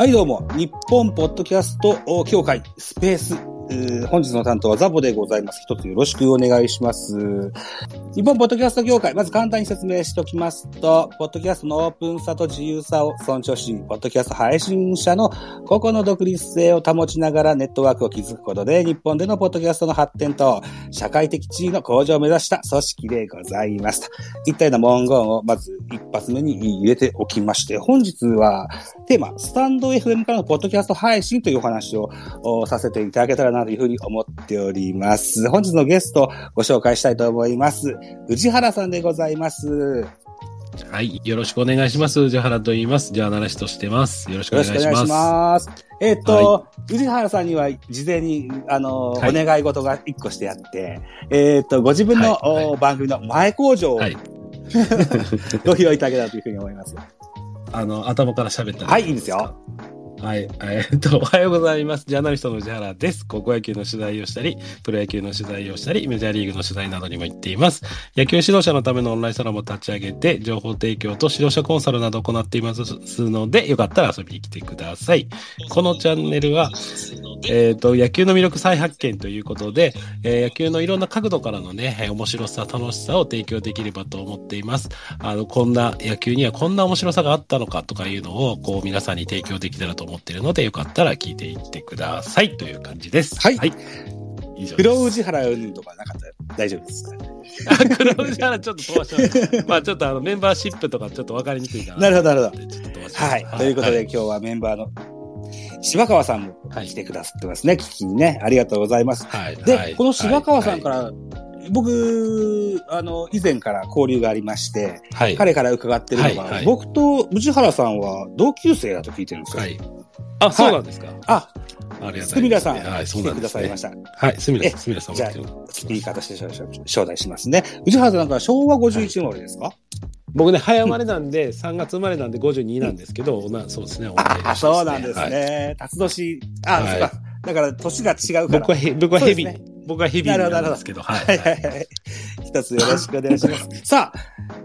はい、どうも。日本ポッドキャスト協会スペース。本日の担当はザボでございます。一つよろしくお願いします。日本ポッドキャスト協会、まず簡単に説明しておきますと、ポッドキャストのオープンさと自由さを尊重し、ポッドキャスト配信者の個々の独立性を保ちながらネットワークを築くことで、日本でのポッドキャストの発展と社会的地位の向上を目指した組織でございます。といったような文言をまず一発目に入れておきまして、本日はテーマ、スタンド FM からのポッドキャスト配信というお話をさせていただけたらなというふうに思っております。本日のゲストをご紹介したいと思います。宇治原さんでございます。はい。よろしくお願いします。宇治原と言います。ジャーナリストしてます。よろしくよお願いします。ろしくお願いします。えっ、と、宇治原さんには事前に、あの、はいお願い事が一個してあって、えっ、と、ご自分の、はいはいお番組の前工場を、はい。ご披露いただけたらというふうに思います。あの、頭から喋ったらはいいいですよ。はい。えっと、おはようございます。ジャーナリストの宇治原です。高校野球の取材をしたり、プロ野球の取材をしたり、メジャーリーグの取材などにも行っています。野球指導者のためのオンラインサロンも立ち上げて、情報提供と指導者コンサルなどを行っていますので、よかったら遊びに来てください。このチャンネルは、えっと、野球の魅力再発見ということで、えー野球のいろんな角度からのね、面白さ、楽しさを提供できればと思っています。あの、こんな野球にはこんな面白さがあったのかとかいうのを、こう皆さんに提供できたらと思いますっているので、よかったら聞いていってくださいという感じです。はいはい。以上です。黒宇治原うんとかなかったら大丈夫ですか？あ黒宇治原ちょっと飛ばします。まあちょっとあのメンバーシップとかちょっとわかりにくいかな。なるほどなるほど。はい。ということで、今日はメンバーの柴川さんもはい来てくださってますね。聞きにね。ありがとうございます。はい。で、はいこの柴川さんか、はら、僕、あの、以前から交流がありまして、いはい。彼から伺ってるのが、はいはい僕と宇治原さんは同級生だと聞いてるんですよ。はい。あ、そうなんですか？あ、ありがたいですね。すみらさん、はい、そうなんですねださいました。はい、すみらえさん、すみらさんじゃあも来てくださいスピーカーとして招待しますね。宇治原さんから昭和51生まれですか、僕ね、早生まれなんで、3月生まれなんで52なんですけど、なそうですね、同い年あ、そうなんですはいね。辰年、あ、はいそうか。だから年が違うから。僕はへ、僕はヘビ、僕はヘビなんですけど、はい。一つよろしくお願いします。さ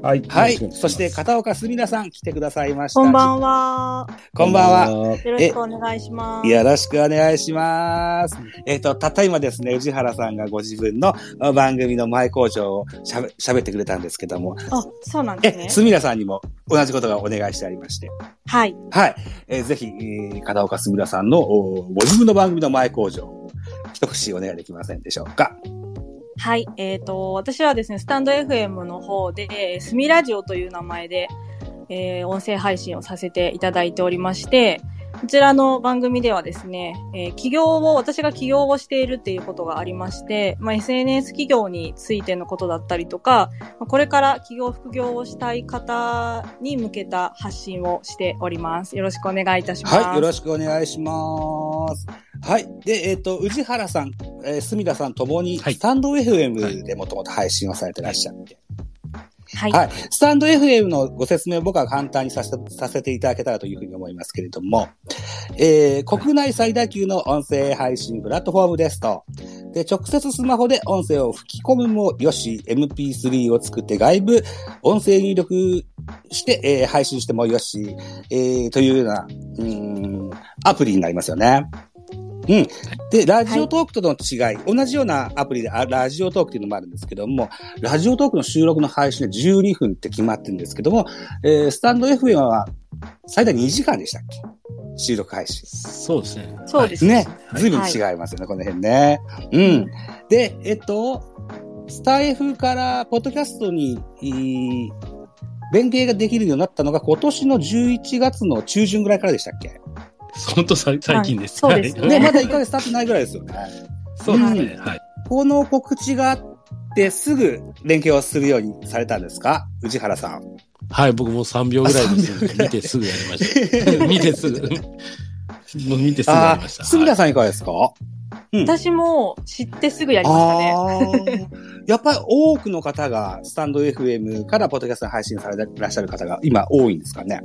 あ、はい。はい。そして、片岡すみなさん来てくださいました。こんばんは。こんばんは。よろしくお願いします。よろしくお願いします。えっ、と、たった今ですね、宇治原さんがご自分の番組の前工場をしゃべ喋ってくれたんですけども、あ、そうなんですえ、すみらさんにも同じことがお願いしてありまして、はい。はい。えーぜひ、えー片岡すみらさんのご自分の番組の前工場、一口お願いできませんでしょうか。はい。えっ、と、私はですね、スタンド FM の方で、スミラジオという名前で、えー音声配信をさせていただいておりまして、こちらの番組ではですね、えー起業を、私が起業をしているっていうことがありまして、まあ、SNS 企業についてのことだったりとか、まあこれから起業、副業をしたい方に向けた発信をしております。よろしくお願いいたします。はい、よろしくお願いします。はい。で、えっ、と、宇治原さん、えー、すみらさんともに、はいスタンド FM でもともと配信をされてらっしゃって、はい。はい。スタンド FM のご説明を僕は簡単にさせてさせていただけたらというふうに思いますけれども、えー、国内最大級の音声配信プラットフォームですと、で、直接スマホで音声を吹き込むもよし、MP3 を作って外部音声入力して、えー配信してもよし、えー、というような、うん、アプリになりますよね。うん。で、ラジオトークとの違い、同じようなアプリであラジオトークっていうのもあるんですけども、ラジオトークの収録の配信で12分って決まってるんですけども、えー、スタンド FM は最大2時間でしたっけ？収録配信。そうですね。そうですね。はいずいぶん違いますよね、この辺ね。うん。で、えっと、スタイフからポッドキャストに、連携ができるようになったのが今年の11月の中旬ぐらいからでしたっけ？本当最最近です。はいそうですね、ねまだ1ヶ月経ってないぐらいですよね。そうですね。はい。この告知があってすぐ連携をするようにされたんですか？宇治原さん。はい、僕も3秒ぐらいあ3秒です。見てすぐやりました。見てすぐ。もう見てすぐやありました。あ、すみらさんいかがですか、私も知ってすぐやりましたね。やっぱり多くの方がスタンド FM からポッドキャストに配信されていらっしゃる方が今多いんですかね？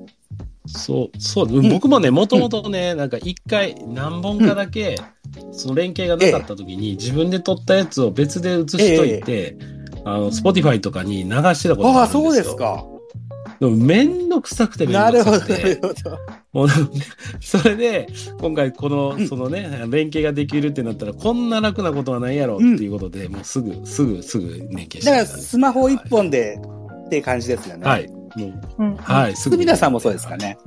そう、そう、ん僕もね、もともとね、なんか一回何本かだけ、その連携がなかった時に、自分で録ったやつを別で写しといて、あの、スポティファイとかに流してたことがああ、あるんですよ。そうですか。でもめんどくさくてめんなるほど、どくさくて。なるほど。もう、それで、今回この、うんそのね、連携ができるってなったら、こんな楽なことはないやろっていうことで、もうすぐ、すぐ、すぐ連携してだから、スマホ一本でっていう感じですよね。はい。もう、うんはい、すぐ。皆さんもそうですかね。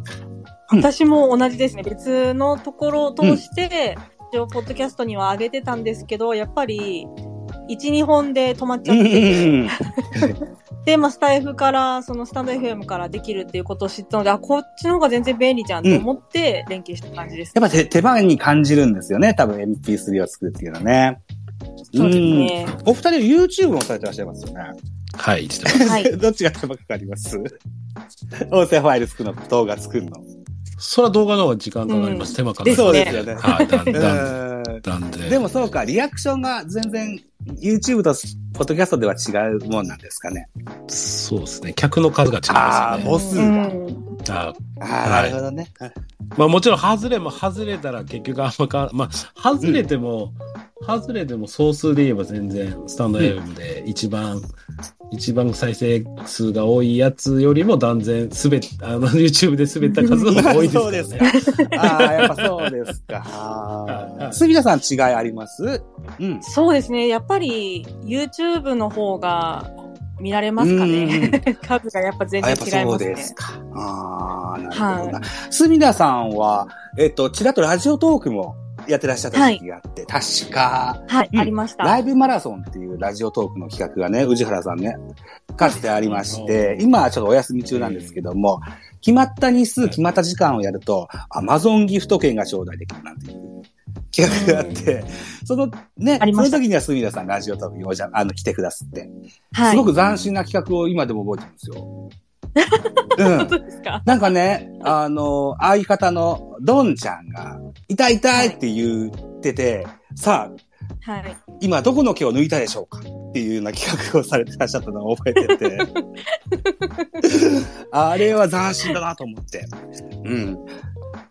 私も同じですね。別のところを通して、一応、ポッドキャストには上げてたんですけど、やっぱり、1、2本で止まっちゃってて、で、まあ、スタイフから、そのスタンド FM からできるっていうことを知ったので、あ、こっちの方が全然便利じゃんと思って連携した感じです。やっぱ手手間に感じるんですよね。多分 MP3 を作るっていうのはね。そうですね。うん。お二人 YouTube もされてらっしゃいますよね。はい、してます。はい。どっちが手間かかります？音声ファイル作るの、動画作るの。それは動画の方が時間かかります。うん手間かかります。そうですよね。はい、だんうだん、ん。だんで。でもそうか、リアクションが全然 YouTube とポッドキャストでは違うもんなんですかね。そうですね。客の数が違いますよね。母数がうんあああ、はいなるほどね。まあもちろん外れも外れたら結局あんまか、まあ外れても、外れても総数で言えば全然スタンド FM で一番、一番再生数が多いやつよりも断然滑っ、あの YouTube で滑った数の方が多いですそうですか。ああ、やっぱそうですか。あー杉田さん違いあります？うん。そうですね。やっぱり YouTube の方が見られますかね？数がやっぱ全然違いますねそうで。すか。ああ、なるほどな。は隅田さんは、えっと、ちらっとラジオトークもやってらっしゃった時期があって、確か、はい、うんありました。ライブマラソンっていうラジオトークの企画がね、宇治原さんね、かつてありまして、今はちょっとお休み中なんですけども、決まった日数、決まった時間をやると、アマゾンギフト券が頂戴できるなんていう企画があって、そのね、その時には隅田さんラジオトークにおじゃ、あの、来てくださって、はい。すごく斬新な企画を今でも覚えてるんですよ。うん本。当ですか？なんかね、あの、相方のドンちゃんが、痛い痛いって言ってて、さあ、はい。今どこの毛を抜いたでしょうかっていうような企画をされてらっしゃったのを覚えてて。あれは斬新だなと思って。うん。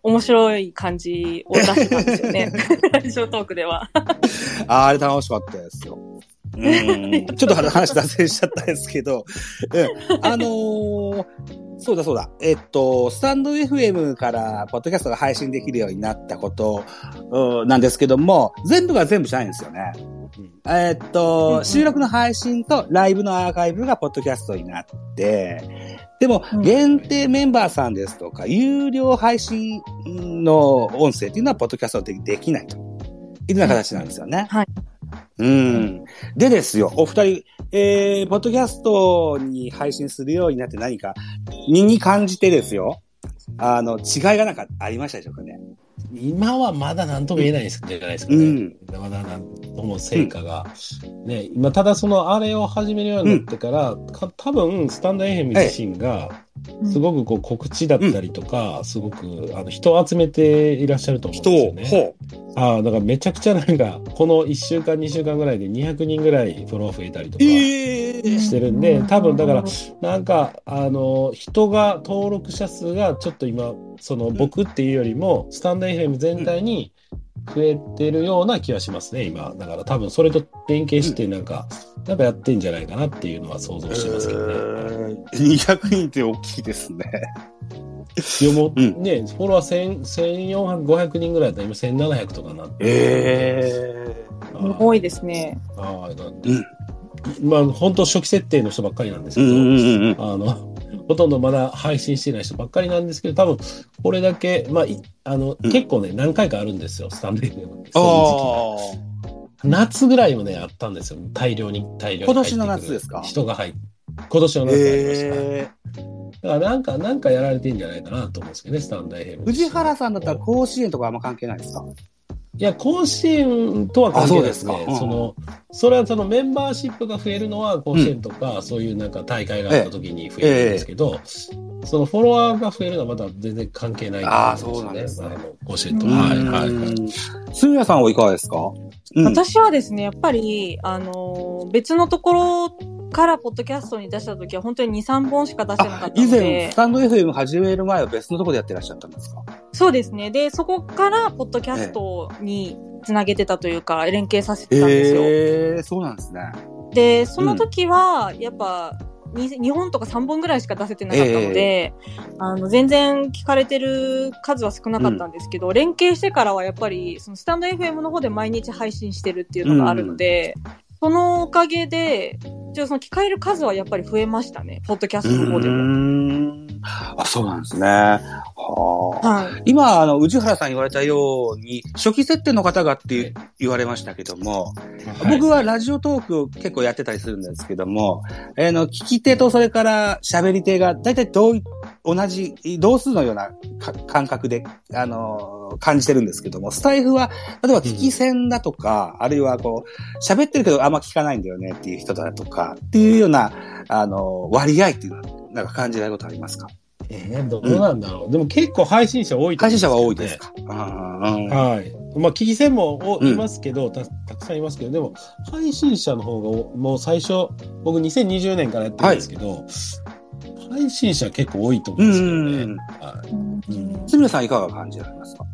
面白い感じを出してたんですよね。ラジオトークでは。ああれ楽しかったですよ。うん。ちょっと話脱線しちゃったんですけど、うん。あのーそうだそうだ。えっと、スタンド FM からポッドキャストが配信できるようになったこと、うんなんですけども、全部が全部じゃないんですよね。えっうんと、うん収録の配信とライブのアーカイブがポッドキャストになって、でもうん限定メンバーさんですとか、有料配信の音声っていうのはポッドキャストでできないというような形なんですよね。はい。うん。でですよ、お二人、えー、ポッドキャストに配信するようになって何か、身に感じてですよ、あの、違いがなんかありましたでしょうかね。今はまだ何とも言えないんですじゃないですかね。うん。まだ何とも成果が。ね、今、ただそのあれを始めるようになってから、か多分、スタンド FM 自身が、すごくこう告知だったりとか、すごくあの人を集めていらっしゃると思うん人ですよを、ね。ほああ、だからめちゃくちゃなんか、この1週間、2週間ぐらいで200人ぐらいフォロワー増えたりとかう。ええしてるんで、多分だから、なんか、あの、人が、登録者数がちょっと今、その僕っていうよりも、スタンド FM 全体に増えてるような気はしますね、今。だから多分それと連携して、なんか、なんかやってんじゃないかなっていうのは想像してますけどね。えー200人って大きいですね。いやもううんね、フォロワー1000 1400、500人ぐらいだったら今1700とかになって。えあすごいですね。ああ、なんでうんまあ、本当初期設定の人ばっかりなんですけど、うんうんうんうん。あの、ほとんどまだ配信してない人ばっかりなんですけど、多分、これだけ、まあ、いあの、うん結構ね、何回かあるんですよ、スタンド FM あそういう時期あ。夏ぐらいもね、あったんですよ。大量に、大量に。今年の夏ですか？人が入って。今年の夏ありました。えだからなんか、なんかやられてんじゃないかなと思うんですけどね、スタンド FM。ー、藤原さんだったら甲子園とかあんま関係ないですか？いや、甲子園とは関係ないですね。あそうですか。うん。その、それはそのメンバーシップが増えるのは甲子園とか、そういうなんか大会があった時に増えるんですけど、そのフォロワーが増えるのはまた全然関係ないあーと思そうなんですね。あの甲子園と。はい、はい、はい。すみさんはいかがですか？うん。私はですね、やっぱり、あのー別のところからポッドキャストに出した時は本当に2、3本しか出してなかあったの以前、でス、タンド FM 始める前は別のところでやってらっしゃったんですか？そうですね。で、そこからポッドキャストにつなげてたというか、連携させてたんですよ。ええー、そうなんですね。で、その時は、やっぱ、に2本とか3本ぐらいしか出せてなかったので、あの、全然聞かれてる数は少なかったんですけど、連携してからはやっぱり、そのスタンド FM の方で毎日配信してるっていうのがあるので、そのおかげで、じゃあその聞かれる数はやっぱり増えましたね。ポッドキャストの方でも。んあ、そうなんですね。はあ。はい。今、あの、宇治原さん言われたように、初期設定の方がって言われましたけども、僕はラジオトークを結構やってたりするんですけども、えーの、聞き手とそれから喋り手が大体同い、同じ、同数のようなか感覚で、あのー感じてるんですけども、スタイフは、例えば聞き戦だとか、あるいはこう、喋ってるけどあんま聞かないんだよねっていう人だとか、っていうような、あのー割合っていうのは、なんか感じられることありますか？えー、どうなんだろう。でも結構配信者多いと思うん配信者は多いですか？はい。まあ、聞き戦もおうんいますけど、た、たくさんいますけど、でも、配信者の方がお、もう最初、僕2020年からやってるんですけど、配信者結構多いと思うんですよね。うんはい。うんすみれさんいかが感じられますか？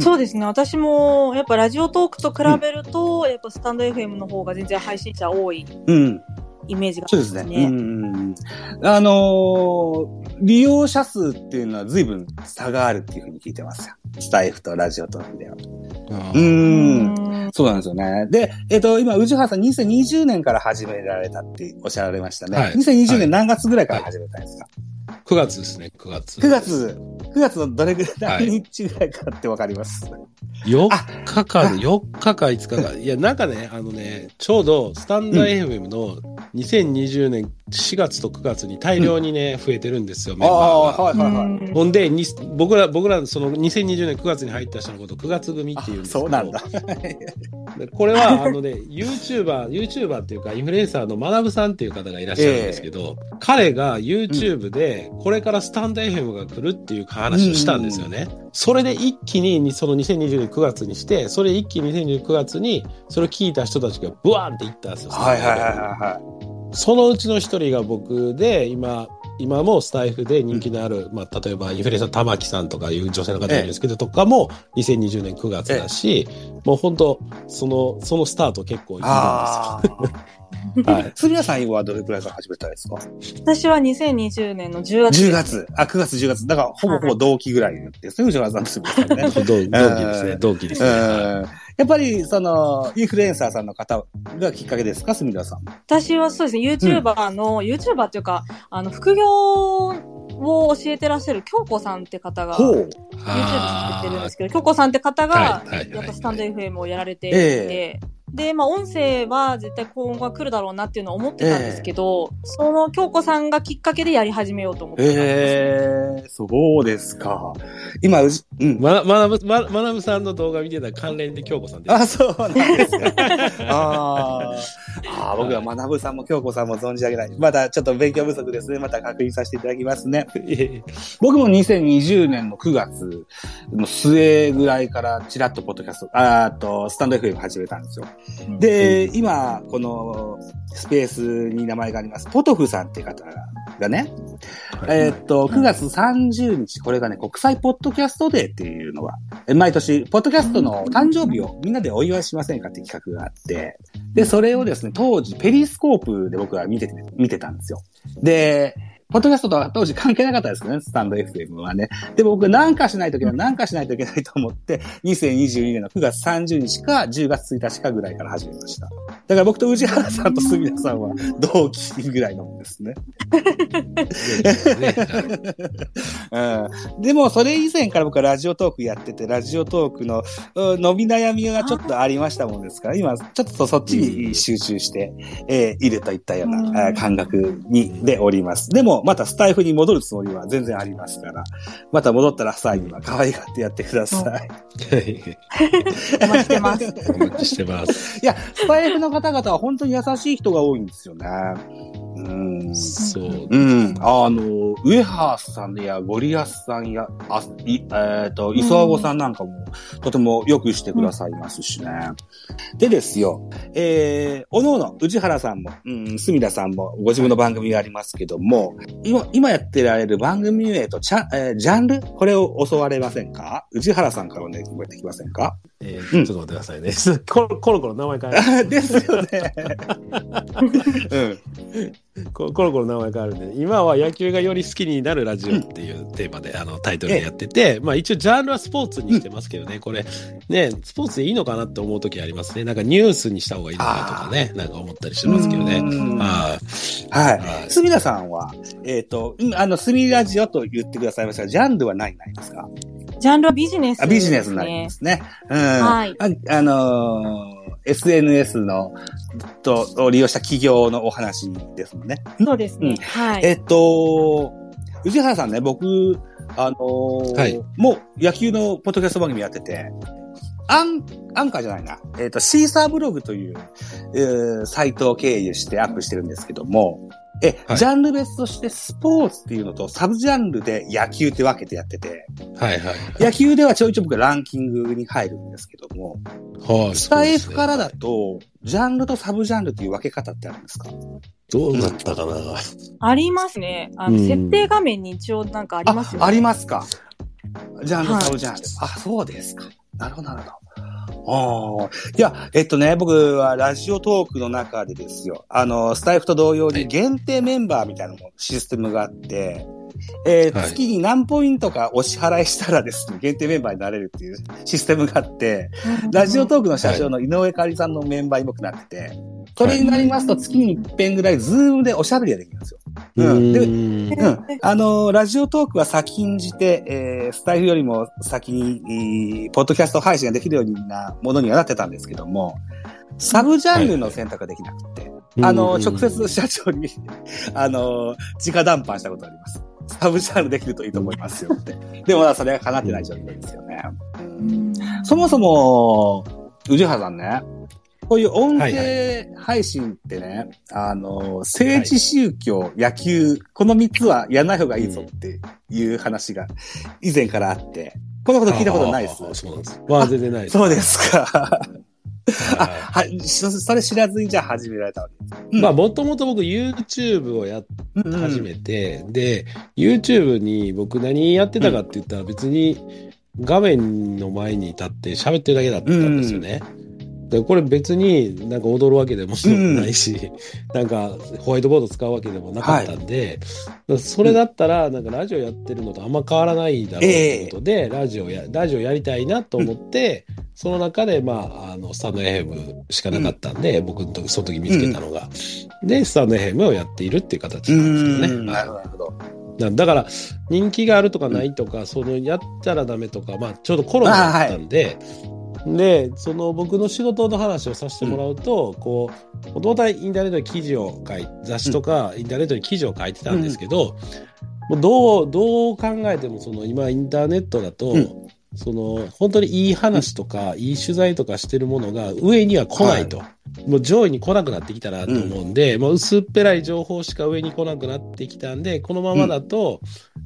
そうですね。私も、やっぱラジオトークと比べると、やっぱスタンド FM の方が全然配信者多いうん。イメージがあそうりますね。ですね。うん。あのー利用者数っていうのは随分差があるっていうふうに聞いてますよ。スタイフとラジオトークでは。あう。うんん。そうなんですよね。で、えっ、と、今、宇治原さん2020年から始められたっておっしゃられましたね。はい2020はい年何月ぐらいから始めたんですか、9月ですね、9月。?9 月、9月のどれぐらい、はい何日ぐらいかってわかります、4日か、4日か5日か。いや、なんかね、あのね、ちょうどスタンダ FM の2020年4月と9月に大量にね、増えてるんですよ、メンバーが。はいはいはい。うんほんで、に僕ら、僕ら、その2020年9月に入った人のこと9月組っていうんですけどそうなんだ。でこれは、あのね、YouTuber、YouTuber っていうか、インフルエンサーの学ぶさんっていう方がいらっしゃるんですけど、彼が YouTube で、これからスタンド FM が来るっていう話をしたんですよね。それで一気に、その2020年9月にして、それ一気に2020年9月に、それを聞いた人たちがブワーンっていったんですよ。はいはいはいはそのうちの一人が僕で、今、今もスタイフで人気のある、まあ、例えばインフルエンサー玉木さんとかいう女性の方いるんですけど、とかも2020年9月だし、もう本当その、そのスタート結構いい。るんですよ。はい。すみれさんはどれくらいから始めたんですか？私は2020年の10月。10月。あ、9月、10月。だから、ほぼほぼ同期ぐらいですね、宇治原さんとすみれさんね。同 同期ですね。同期ですね。うんやっぱり、その、インフルエンサーさんの方がきっかけですか、すみれさん。私はそうですね、YouTuber の、YouTuber っていうか、あの、副業を教えてらっしゃる京子さんって方が、ほ YouTube う。作ってるんですけど、京子さんって方が、やっぱスタンド FM をやられていえて、で、まあ、音声は絶対今後は来るだろうなっていうのを思ってたんですけど、その京子さんがきっかけでやり始めようと思ってたんです。ええそうですか。今、うじ、うん。ま、まなぶ、ま、まなぶさんの動画見てたら関連で京子さんで。あ、そうなんですか。あーあー、僕は学ぶさんも京子さんも存じ上げない。またちょっと勉強不足ですね。また確認させていただきますね。僕も2020年の9月の末ぐらいからちらっとポッドキャスト、あと、スタンド FM 始めたんですよ。で、今、このスペースに名前があります、ポトフさんっていう方がね、えーっと、9月30日、これがね、国際ポッドキャストデーっていうのが、え毎年、ポッドキャストの誕生日をみんなでお祝いしませんかって企画があって、で、それをですね、当時、ペリスコープで僕は見てて、見てたんですよ。で、ポッドキャストとは当時関係なかったですね、スタンド FM はね。で、僕なんかしないといけない、なんかしないといけないと思って、2022年の9月30日か10月1日かぐらいから始めました。だから僕と宇治原さんと杉田さんは同期ぐらいのもんですね。うん、でも、それ以前から僕はラジオトークやってて、ラジオトークのうん伸び悩みがちょっとありましたもんですから、今、ちょっとそっちに集中して、えーいるといったよううんな、えー感覚に、でおります。でも、またスタイフに戻るつもりは全然ありますから、また戻ったら際には可愛がってやってください。お待ちしてます。お待ちしてます。いや、スタイフの方々は本当に優しい人が多いんですよね。うん。そう。うん。あの、上原さんやゴリアスさんや、あ、い、えっ、と、磯和子さんなんかも、とてもよくしてくださいますしね。でですよ、えー、おのおの、宇治原さんも、うん、隅田さんも、ご自分の番組がありますけども、今、今やってられる番組名と、ちゃ、えージャンルこれを教われませんか？宇治原さんからお願いできませんか？えうんーちょっと待ってくださいね。コロ コロコロ名前変えます。ですよね。うん。こコロコロ名前変わるんで、今は野球がより好きになるラジオっていうテーマで、あの、タイトルでやってて、まあ一応ジャンルはスポーツにしてますけどね、これ、ね、スポーツでいいのかなって思う時ありますね。なんかニュースにした方がいいのかとかね、なんか思ったりしてますけどね。うん。ははい。はいすみださんは、えっ、と、今あの、すみラジオと言ってくださいましたが、ジャンルは何になりますか？ジャンルはビジネス、あビジネスになりますね。うん。はい。ああのー SNS の、と、を利用した企業のお話ですもんね。そうですね。うんはい。えっと、宇治原さんね、僕、あのーはいもう野球のポッドキャスト番組やってて、アン、アンカーじゃないな。えっ、と、シーサーブログという、えーサイトを経由してアップしてるんですけども、え、はいジャンル別としてスポーツっていうのとサブジャンルで野球って分けてやってて、い。はいはい。野球ではちょいちょい僕ランキングに入るんですけども、はい。スタイフからだと、ジャンルとサブジャンルっていう分け方ってあるんですか？どうなったかな。ありますね。あの、うん設定画面に一応なんかありますよね。ありますか？ジャンル、はいサブジャンル。あ、そうですか。なるほど、なるほど。ああ。いや、えっとね、僕はラジオトークの中でですよ。あの、スタイフと同様にはい限定メンバーみたいなのもシステムがあって、えーはい。月に何ポイントかお支払いしたらですね、限定メンバーになれるっていうシステムがあって、うん。ラジオトークの社長の井上香織さんのメンバーに僕なってて、それになりますと月に一遍ぐらいズームでおしゃべりができるんですよ。うん。でん。うん。あの、ラジオトークは先んじて、えー、スタイフよりも先に、えーポッドキャスト配信ができるようなものにはなってたんですけども、サブジャンルの選択ができなくて、あの、うん。直接社長に、あの、直談判したことあります。サブジャンルできるといいと思いますよって。でもまだそれは叶ってない状況ですよね。うんそもそも、宇治原さんね、こういう音はい声配信ってね、あの、政治、宗教、野球、この三つはやらない方がいいぞっていう話が以前からあって、こんなこと聞いたことないですそうです。まあ全然ないです。そうですか。あ、ははい、そそれ知らずにじゃあ始められたわけです。いまあもともと僕 YouTube をやっうんうん始めて、で、YouTube に僕何やってたかって言ったら別に画面の前に立って喋ってるだけだったんですよね。でこれ別になんか踊るわけでもないし、なんかホワイトボード使うわけでもなかったんで、それだったらなんかラジオやってるのとあんま変わらないだろうということで、ラジオや、ラジオやりたいなと思って、その中でまあ、あの、スタンド FM しかなかったんで、僕の時、その時見つけたのが。で、スタンド FM をやっているっていう形うなんですけどね。ん。なるほど、なるほど。なだから、人気があるとかないとか、その、やったらダメとか、まあ、ちょうどコロナだったんで、で、その僕の仕事の話をさせてもらうと、こう、もともとはインターネットに記事を書い雑誌とかインターネットに記事を書いてたんですけど、もうどう、どう考えても、その今インターネットだと、うん。その、本当にいい話とか、いい取材とかしてるものが上には来ないと。もう上位に来なくなってきたなと思うんで、もう薄っぺらい情報しか上に来なくなってきたんで、このままだと、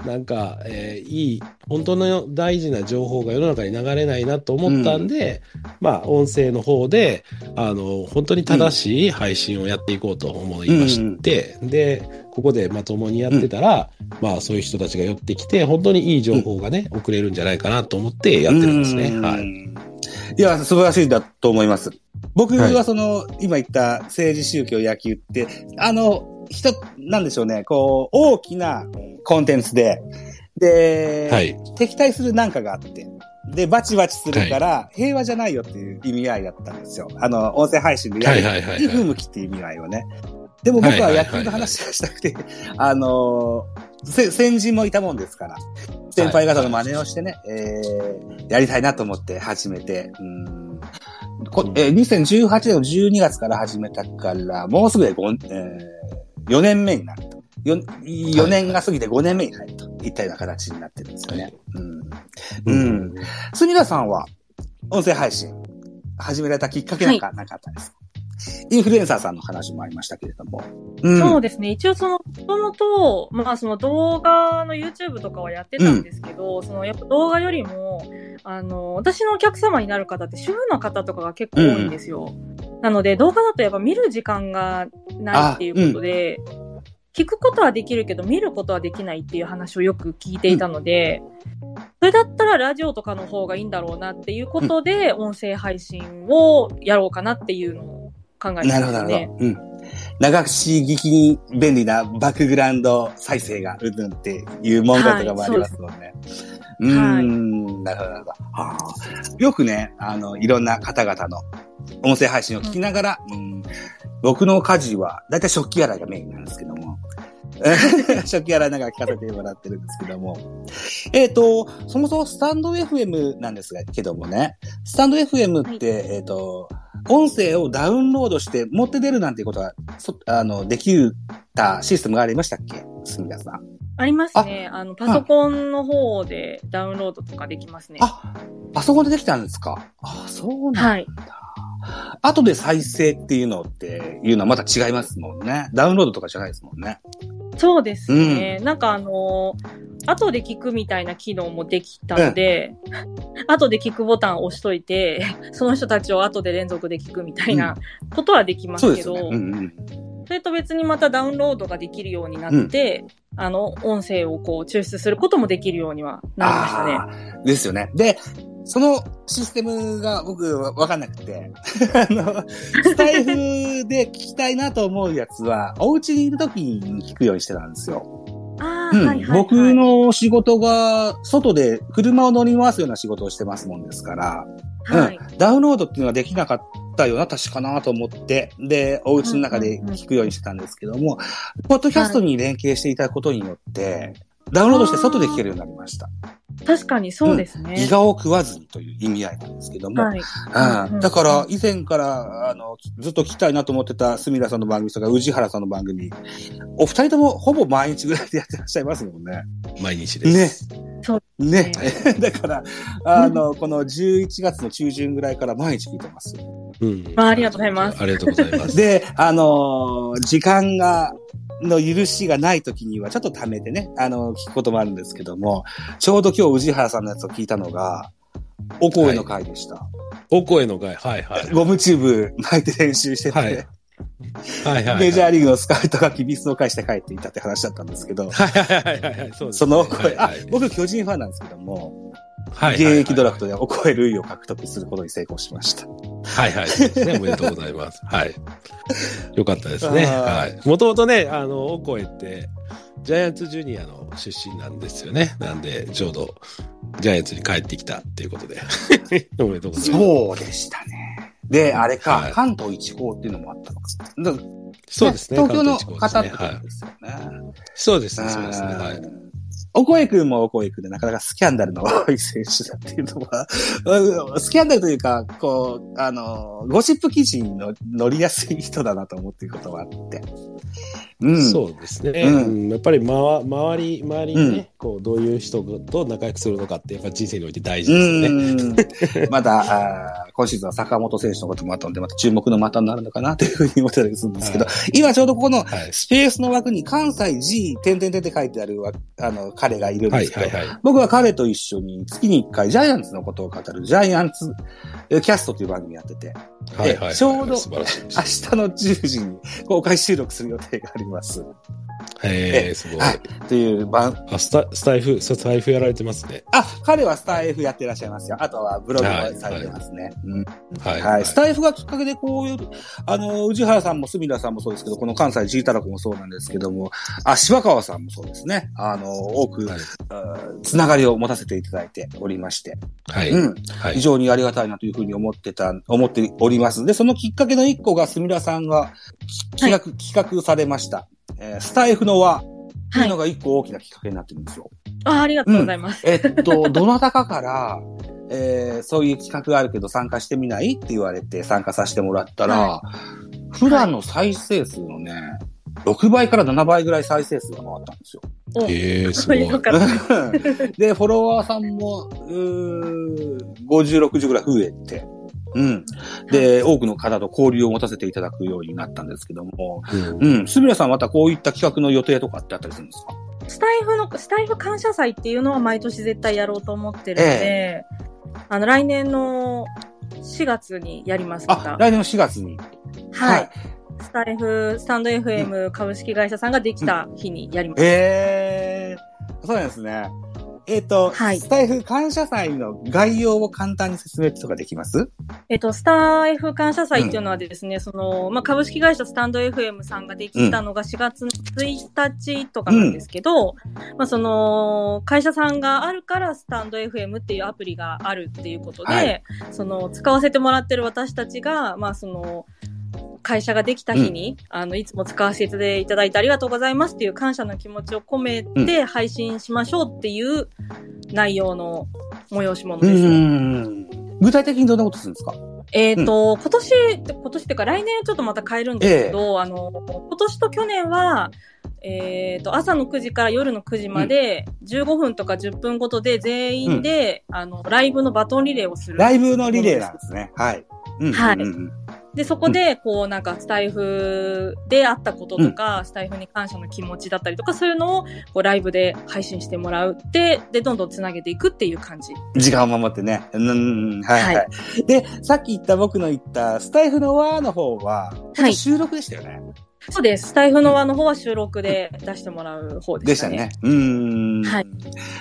なんか、えーいい、本当の大事な情報が世の中に流れないなと思ったんで、まあ、音声の方で、あの、本当に正しい配信をやっていこうと思いまして、で、ここでまともにやってたら、まあ、そういう人たちが寄ってきて、本当にいい情報がね、送れるんじゃないかなと思ってやってるんですね。うん。はい。いや、素晴らしいだと思います。僕はいはその、今言った政治、宗教、野球って、あの、人、なんでしょうね、こう、大きなコンテンツで、で、はい敵対するなんかがあって、で、バチバチするから、平和じゃないよっていう意味合いだったんですよ。あの、音声配信でやる。はいはいはいにはい。不向きっていう意味合いをね。でも僕は野球の話がしたくて、あのせ先人もいたもんですから、先輩方の真似をしてね、えー、やりたいなと思って始めて、うん。こえー2018年の12月から始めたから、もうすぐで5、えー、4年目になると。4, 4年が過ぎて5年目に入ると。いったような形になってるんですよね。はい。うん。うん。すみらさんは、音声配信、始められたきっかけなんかなかったですか、インフルエンサーさんの話もありましたけれども。うんそうですね。一応その、もともと、まあその動画の YouTube とかはやってたんですけど、そのやっぱ動画よりも、あの、私のお客様になる方って主婦の方とかが結構多いんですよ。なので動画だとやっぱ見る時間がないっていうことで、聞くことはできるけど見ることはできないっていう話をよく聞いていたので、それだったらラジオとかの方がいいんだろうなっていうことで、音声配信をやろうかなっていうのを考えてなるほど、なるますね。ほど。うん。流し聞きに便利なバックグラウンド再生がうんぬんっていう文言とかもありますもんね。うーん、なるほど、なるほど。はあよくね、あの、いろんな方々の音声配信を聞きながら、うん僕の家事は、だいたい食器洗いがメインなんですけども、食器洗いながら聞かせてもらってるんですけども。えっ、と、そもそもスタンド FM なんですが、けどもね、スタンド FM って、えっ、と、音声をダウンロードして持って出るなんていうことが、そあの、できたシステムがありましたっけ？すみださん。ありますね。あの、パソコンの方でダウンロードとかできますね。あ、パソコンでできたんですか？あ、そうなんだ。はい。後で再生っていうのっていうのはまた違いますもんね。ダウンロードとかじゃないですもんね。そうですね。なんかあのー後で聞くみたいな機能もできたので、後で聞くボタンを押しといて、その人たちを後で連続で聞くみたいなことはできまそうすけど、ですよね。うんうん。それと別にまたダウンロードができるようになって、あの、音声をこう抽出することもできるようにはなりましたね。ですよね。で、そのシステムが僕わわかんなくて、あの、スタイフで聞きたいなと思うやつは、お家にいる時に聞くようにしてたんですよ。うんはいはい、はい。僕の仕事が、外で車を乗り回すような仕事をしてますもんですから、はい。うん、ダウンロードっていうのはできなかったような、確かなと思って、で、お家の中で聞くようにしてたんですけども、ポッドキャストに連携していただくことによって、ダウンロードして外で聞けるようになりました。確かにそうですね。ギガを食わずにという意味合いなんですけども、はい。うんだから、以前から、あの、ずっと聞きたいなと思ってた、すみらさんの番組とか、宇治原さんの番組、お二人ともほぼ毎日ぐらいでやってらっしゃいますもんね。毎日です。ね。だから、あの、この11月の中旬ぐらいから毎日聞いてます。うん。まあありがとうございますありがとうございます。で、あのー時間が、の許しがない時には、ちょっと貯めてね、あの聞くこともあるんですけども、ちょうど今日宇治原さんのやつを聞いたのが、お声の回でした。お声の会、はいはい。ゴムチューブ巻いて練習してて、はいはいはいはい。メジャーリーグのスカウトがキビスを返して帰っていたって話だったんですけど、はいはいはいはいはい。そうですそのはいはいあ、僕巨人ファンなんですけども、はい現役ドラフトでお声類を獲得することに成功しました。はいはい。そうですね。おめでとうございます。はい。よかったですね。はい。もともとね、あの、お声って、ジャイアンツジュニアの出身なんですよね。なんで、ちょうど、ジャイアンツに帰ってきたっていうことで。おめでとうございます。そうでしたね。で、あれか、はい関東一高っていうのもあったのか。だからそうですね。東京の関方東一高ですってことですよね。そうですね、そうですね。はい。お声くんもお声くんでなかなかスキャンダルの多い選手だっていうのは、スキャンダルというか、こう、あの、ゴシップ記事に乗りやすい人だなと思っていることがあって。うん。そうですね。うんうんやっぱり、まわ、周り、周りにね、うんこう、どういう人と仲良くするのかって、やっぱ人生において大事うですよね。ん。まだ、あー今シーズンは坂本選手のこともあったので、また注目の的になるのかなというふうに思ってたりするんですけど、はい今ちょうどここのはい。スペースの枠に関西 G、点々点って書いてあるわあの、彼がいるんはい、ですけど、はい、はい。僕は彼と一緒に月に1回ジャイアンツのことを語るジャイアンツえキャストという番組やってて、はい、はいはい。ちょうど。明日の10時に公開収録する予定があります。ます。へえ、すごい。はいという番、あ、スタ、スタイフ、スタイフやられてますね。あ、彼はスタイフやってらっしゃいますよ。あとはブログもされてますね。うんはい。はい。スタイフがきっかけでこういう、あの、宇治原さんも隅田さんもそうですけど、この関西 G タラコもそうなんですけども、あ、柴川さんもそうですね。あの、多く、はいあつながりを持たせていただいておりまして、はい。うん。はい非。常にありがたいなというふうに思ってた、思っております。で、そのきっかけの一個が、すみらさんが企画、企画されました。えースタイフの輪というのが一個大きなきっかけになってるんですよ。あありがとうございます。えっと、どなたかから、えーそういう企画があるけど参加してみないって言われて参加させてもらったら、は普段の再生数のね、6倍から7倍ぐらい再生数が回ったんですよ。おええ、すごい。よかった。で、フォロワーさんも、うー50、60ぐらい増えて、うん。で、多くの方と交流を持たせていただくようになったんですけども、うんうん。すみれさんまたこういった企画の予定とかってあったりするんですか？スタイフの、スタイフ感謝祭っていうのは毎年絶対やろうと思ってるので、あの、来年の4月にやります、まあ、た。来年の4月に。はい。スタイフ、スタンド FM 株式会社さんができた日にやります。へえー、そうなんですね。えっ、と、はい。スタイフ感謝祭の概要を簡単に説明とかできます？えっと、スター F 感謝祭っていうのはですね、その、まあ、株式会社スタンド FM さんができたのが4月の1日とかなんですけど、まあ、その、会社さんがあるからスタンド FM っていうアプリがあるっていうことで、はい。その、使わせてもらってる私たちが、まあ、その、会社ができた日に、あの、いつも使わせていただいてありがとうございますっていう感謝の気持ちを込めて配信しましょうっていう内容の催し物うです。ん。具体的にどんなことするんですか？えっ、と、今年、今年っていうか来年ちょっとまた変えるんですけど、あの、今年と去年は、えっ、と、朝の9時から夜の9時まで、15分とか10分ごとで全員で、あの、ライブのバトンリレーをする。ライブのリレーなんですね。はい。うんはいうんうんで、そこで、こう、なんか、スタイフであったこととか、スタイフに感謝の気持ちだったりとか、そういうのを、こう、ライブで配信してもらうって、で、どんどんつなげていくっていう感じ。時間を守ってね。うん、はい、はい、はで、さっき言った僕の言ったスタイフの輪の方は、はい収録でしたよね。そうです。スタイフの輪の方は収録で出してもらう方でしね。でしたたね。うーん。はい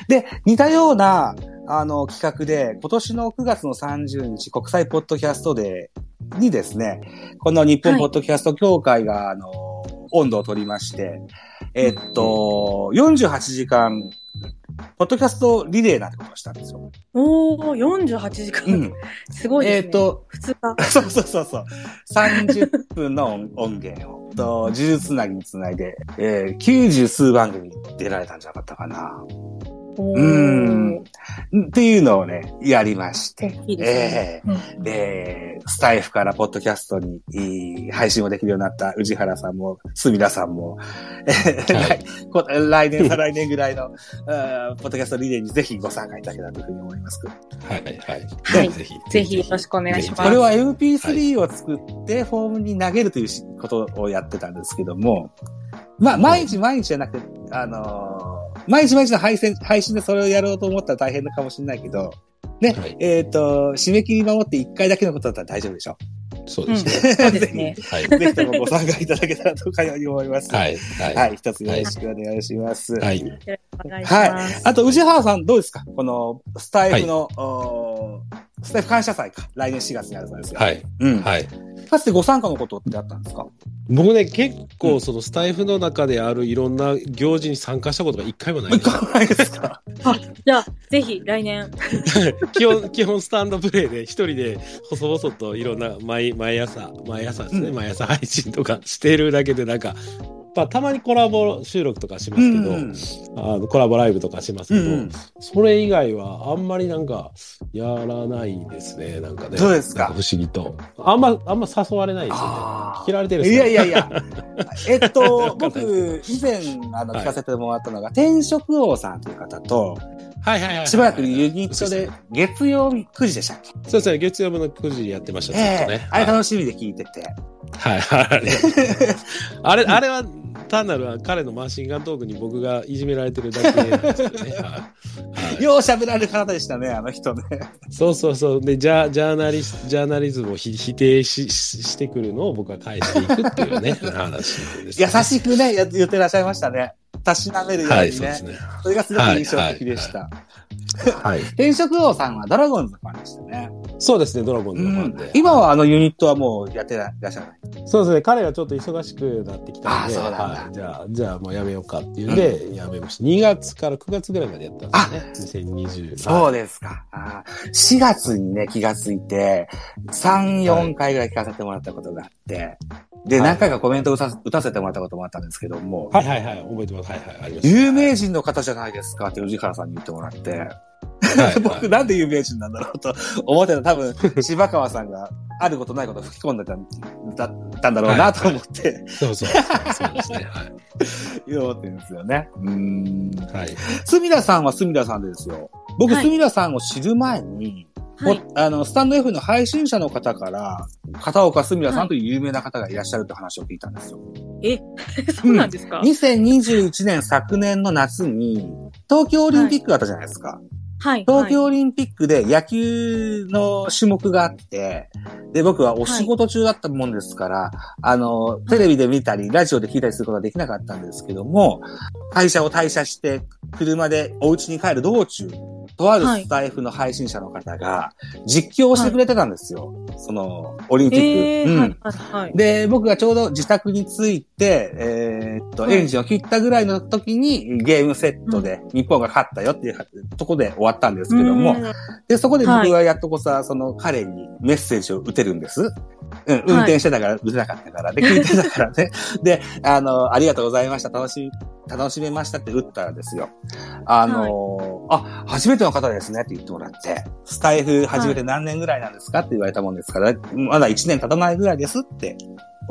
で、似たような、あの、企画で、今年の9月の30日、国際ポッドキャストデーにですね、この日本ポッドキャスト協会が、あの、温度を取りまして、えっと、48時間、ポッドキャストリレーなんてことをしたんですよ。おー、48時間。うん。すごいですね。えっと、普通か。そうそうそうそう。30分の音音源を、と、呪術つなぎにつないで、えー、90数番組出られたんじゃなかったかな。うんっていうのをね、やりまして。いいですね。うんえーで、スタイフからポッドキャストにいい配信をできるようになった宇治原さんも、すみらさんも、えーはい 来年、再来年ぐらいの、ポッドキャストリレーにぜひご参加いただけたらというふうに思います。はい、はい。はいぜひ。ぜひよろしくお願いしますこれは MP3 を作ってフォームに投げるというしことをやってたんですけども、まあ、毎日毎日じゃなくて、あのー毎日毎日の配信、配信でそれをやろうと思ったら大変かもしれないけど、ね、はいえっ、と、締め切り守って1回だけのことだったら大丈夫でしょ。そううんですね。そうですね。はい。ぜひともご参加いただけたらとかように思います。。はいい。はい。はい。一つよろしくお願いします。はい。よろしくお願いします。あと、宇治原さんどうですか？この、スタイフの、スタイフ感謝祭か。来年4月にあるそうですよ。はい。うん。はい。かつてご参加のことってあったんですか？僕ね、結構そのスタイフの中であるいろんな行事に参加したことが一回もない。んですよ。ないですか？じゃあ、ぜひ来年。基本、基本スタンドプレイで一人で細々といろんな毎、毎朝、毎朝ですね、うん。毎朝配信とかしてるだけでなんか、まあ、たまにコラボ収録とかしますけど、うん。あのコラボライブとかしますけど、うん。それ以外はあんまりなんかやらないですね、なんかね。そうですか？不思議と。あんま、あんま誘われないですよね。切られてるいかやいやいや。えっと、僕、以前、あの、はい聞かせてもらったのが、転職王さんという方と、はいはいはいはい。しばらくユニットで月曜日9時でしたっけ？そうですね、月曜日の9時やってました、ずっええとね。あれはい楽しみで聞いてて。はいはい。あれ、あれは単なる彼のマシンガントークに僕がいじめられてるだけなんですけどね。よう喋られる方でしたね、あの人ね。そうそうそう。で、ジャジャーナリス、ジャーナリズムをひ否定しししてくるのを僕は返していくっていうね、話です、優しくね、や言ってらっしゃいましたね。たしなめるようにね。はい、そうですね。それがすごく印象的でした。はい。転職王さんはドラゴンズのファンでしたね。そうですね、ドラゴンズうんのファンで。今はあのユニットはもうやってらっしゃらない。そうですね、彼がちょっと忙しくなってきたんで、はい、じゃあ、じゃあもうやめようかっていうんで、やめました。2月から9月ぐらいまでやったんですね。2020。そうですか。あー4月にね、気がついて、3、4回ぐらい聞かせてもらったことがあって、で、はい何回かコメントを打た打たせてもらったこともあったんですけども、はいはいはい、覚えてます。はいはい、ありました。有名人の方じゃないですかって宇治原さんに言ってもらって、はい 僕なんで有名人なんだろうと思ってた多分、柴川さんがあることないこと吹き込んでただったんだろうなと思って、そうそうそう。そうですね。思ってるんですよね。うーん。はい。はい。すみらさんはすみらさんでですよ。僕、はいすみらさんを知る前に、はいもあの、スタンド F の配信者の方から、片岡すみらさんという有名な方がいらっしゃるって話を聞いたんですよ。え、そうなんですか、2021年昨年の夏に、東京オリンピックがあったじゃないですか。はい。東京オリンピックで野球の種目があって、で、僕はお仕事中だったもんですから、あの、テレビで見たり、ラジオで聞いたりすることができなかったんですけども、会社を退社して、車でお家に帰る道中、とあるスタイフの配信者の方が、実況をしてくれてたんですよ。その、オリンピック。ええうんはい。はい。はい。で、僕がちょうど自宅に着いて、えーっと、はいエンジンを切ったぐらいの時にゲームセットで日本が勝ったよっていうとこで終わったんですけども、うんで、そこで僕はやっとこさ、その彼にメッセージを打てるんです。うん、運転してたから、打てなかったから。で、聞いてたからね。で、あの、ありがとうございました。楽し、楽しめましたって打ったらですよ。あの、あ、初めての方ですねって言ってもらって、スタイフ始めて何年ぐらいなんですかって言われたもんですから、まだ1年経たないぐらいですって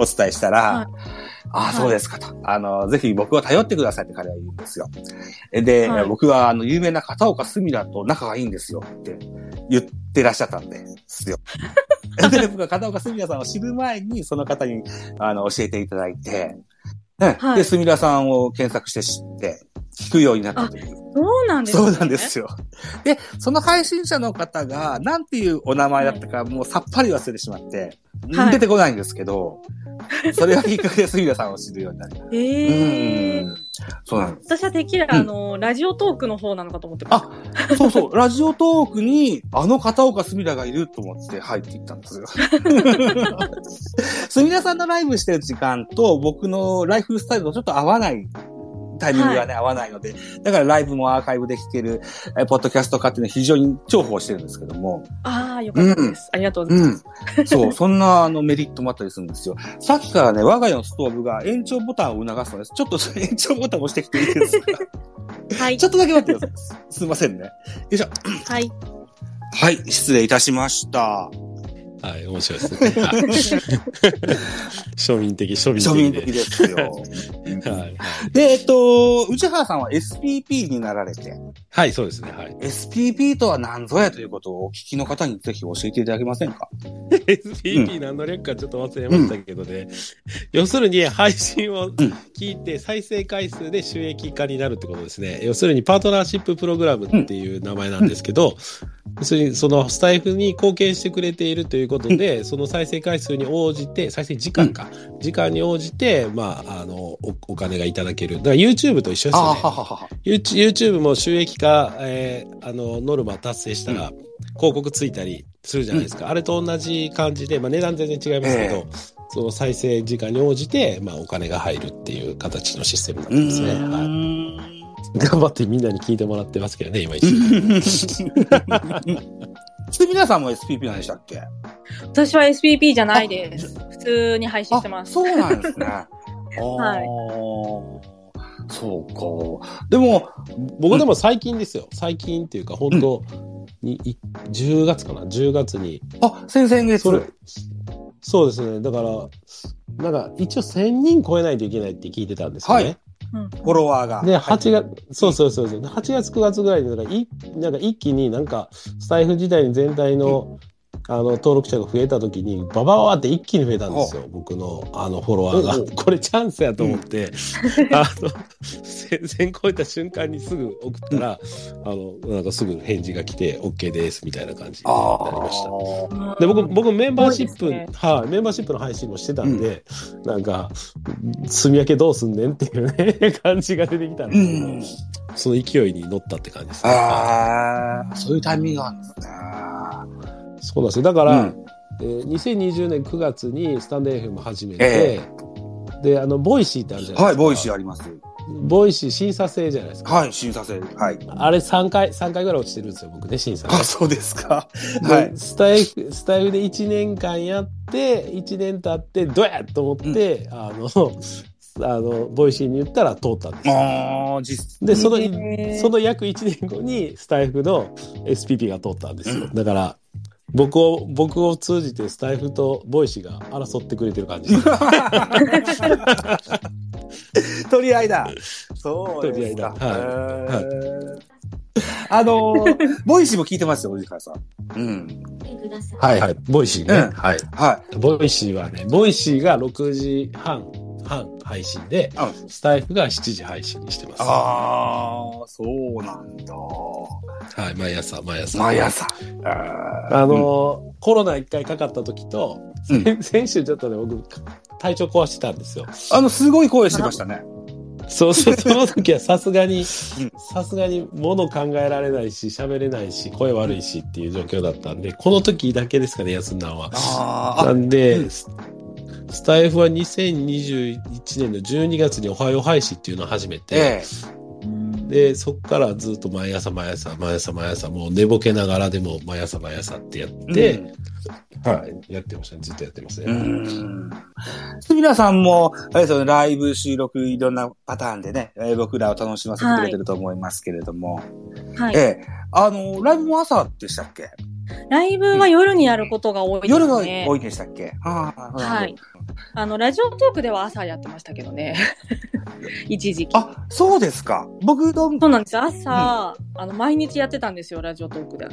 お伝えしたら、はいああ、そうですかと。あの、ぜひ僕を頼ってくださいって彼は言うんですよ。で、はい僕はあの、有名な片岡すみらと仲がいいんですよって言ってらっしゃったんですよ。で、僕は片岡すみらさんを知る前に、その方に、あの、教えていただいて、で、すみらさんを検索して知って、聞くようになったという。そうなんですね。そうなんですよ。で、その配信者の方が、なんていうお名前だったか、もうさっぱり忘れてしまって、はい出てこないんですけど、それがきっかけで杉田さんを知るようになりええうんそうなんです。私はてっきり、うんあの、ラジオトークの方なのかと思ってました。そうそう、ラジオトークに、あの片岡すみらがいると思って入っていったんですよ。すみらさんのライブしてる時間と僕のライフスタイルとちょっと合わない。タイミングがね、合わないので。だからライブもアーカイブで聞ける、えポッドキャスト化っていうのは非常に重宝してるんですけども。ああ、よかったです。ありがとうございます。うん。そう、そんなあのメリットもあったりするんですよ。さっきからね、我が家のストーブが延長ボタンを促すのです。ちょっと延長ボタンを押してきていいですかはいちょ。っとだけ待ってください。すいませんね。よいしょ。はい。はい、失礼いたしました。はい、面白いですね。はい庶民的、庶民的で。庶民的ですよ。はい、はい。で、えっと、内原さんは SPP になられて、はい、そうですね。はい。SPP とは何ぞやということをお聞きの方にぜひ教えていただけませんか？SPP 何の略かちょっと忘れましたけどね。要するに配信を聞いて再生回数で収益化になるってことですね。要するにパートナーシッププログラムっていう名前なんですけど、要するにそのスタイフに貢献してくれているということで、その再生回数に応じて、再生時間か。時間に応じて、まあ、あの、おお金がいただける。だから YouTube と一緒ですね。ははは。YouTube も収益化、えーあの、ノルマ達成したら、広告ついたりするじゃないですか。あれと同じ感じで、まあ値段全然違いますけど、えその再生時間に応じて、まあお金が入るっていう形のシステムになっうてますね。ーはい、ん。頑張ってみんなに聞いてもらってますけどね、今一で、皆さんも SPP なんでしたっけ？私は SPP じゃないです。普通に配信してます。そうなんですね。はいい。そうか。でも、僕でも最近ですよ。最近っていうか、本当に、い10月かな ?10 月に。あ、先々月。それ、そうですね。だから、なんか一応1000人超えないといけないって聞いてたんですよね。はいうんフォロワーが。で、はい8月、そうそうそうそう。8月、9月ぐらいで、なんか、い、なんか一気になんか、スタイフ時代に全体の、あの、登録者が増えた時に、ババババって一気に増えたんですよ。僕の、あの、フォロワーが。これチャンスやと思って、あの、1000超えた瞬間にすぐ送ったら、あの、なんかすぐ返事が来て、OK です、みたいな感じになりました。あで、僕、僕メンバーシップ、ねはい、メンバーシップの配信もしてたんで、なんか、住み分けどうすんねんっていうね、感じが出てきたんですけど、うんその勢いに乗ったって感じですね。ああ、そういうタイミングがあるんですね。そうなんですよ。だから、うんえー2020年9月にスタンド FM 始めて、えで、あの、 Voicy ってあるじゃないですか。はい、 Voicy あります。 Voicy 審査制じゃないですか。はい、審査制。はい。あれ3回、3回ぐらい落ちてるんですよ、僕ね、審査で。あ、そうですか。ではい。スタエフ、スタエフで1年間やって、1年経って、どうやと思って、あの、あの、 Voicy に行ったら通ったんですよ。ああ、実で、その、その約1年後にスタイフの SPP が通ったんですよ。だから、僕を、僕を通じてスタエフと Voicy が争ってくれてる感じ。取り合いだ。そうですか。取り合いだはいあのー、Voicy も聞いてますよ、おじかさん。うん。はいはい。 Voicy ね。うんはい。は Voicy はね、 Voicy が6時半、半配信で、い。スタエフが7時配信にしてます。ああ、そうなんだ。はい、毎朝、毎朝。毎朝。あのーコロナ一回かかった時と、うん先 先週ちょっとね、僕、体調壊してたんですよ。あの、すごい声してましたね。そうそう、その時はさすがに、んさすがに物考えられないし、喋れないし、声悪いしっていう状況だったんで、この時だけですかね、休んだのは。あなんで、うんススタイフは2021年の12月におはよう配信っていうのを始めて、えで、そこからずっと毎朝毎朝、毎朝毎朝、もう寝ぼけながらでも毎朝毎朝ってやっえ。て、うんはい、やってましたね。ずっとやってますね。うん。杉田さんも、あれですよね、ライブ収録いろんなパターンでね、えー僕らを楽しませてくれてると思いますけれども、はい。ええ、あの、ライブも朝でしたっけ？ライブは夜にやることが多いですね。夜が多いんでしたっけ？ああ、はい。あの、ラジオトークでは朝やってましたけどね。一時期。あ、そうですか。僕のそうなんですよ。朝、あの、毎日やってたんですよ、ラジオトークで。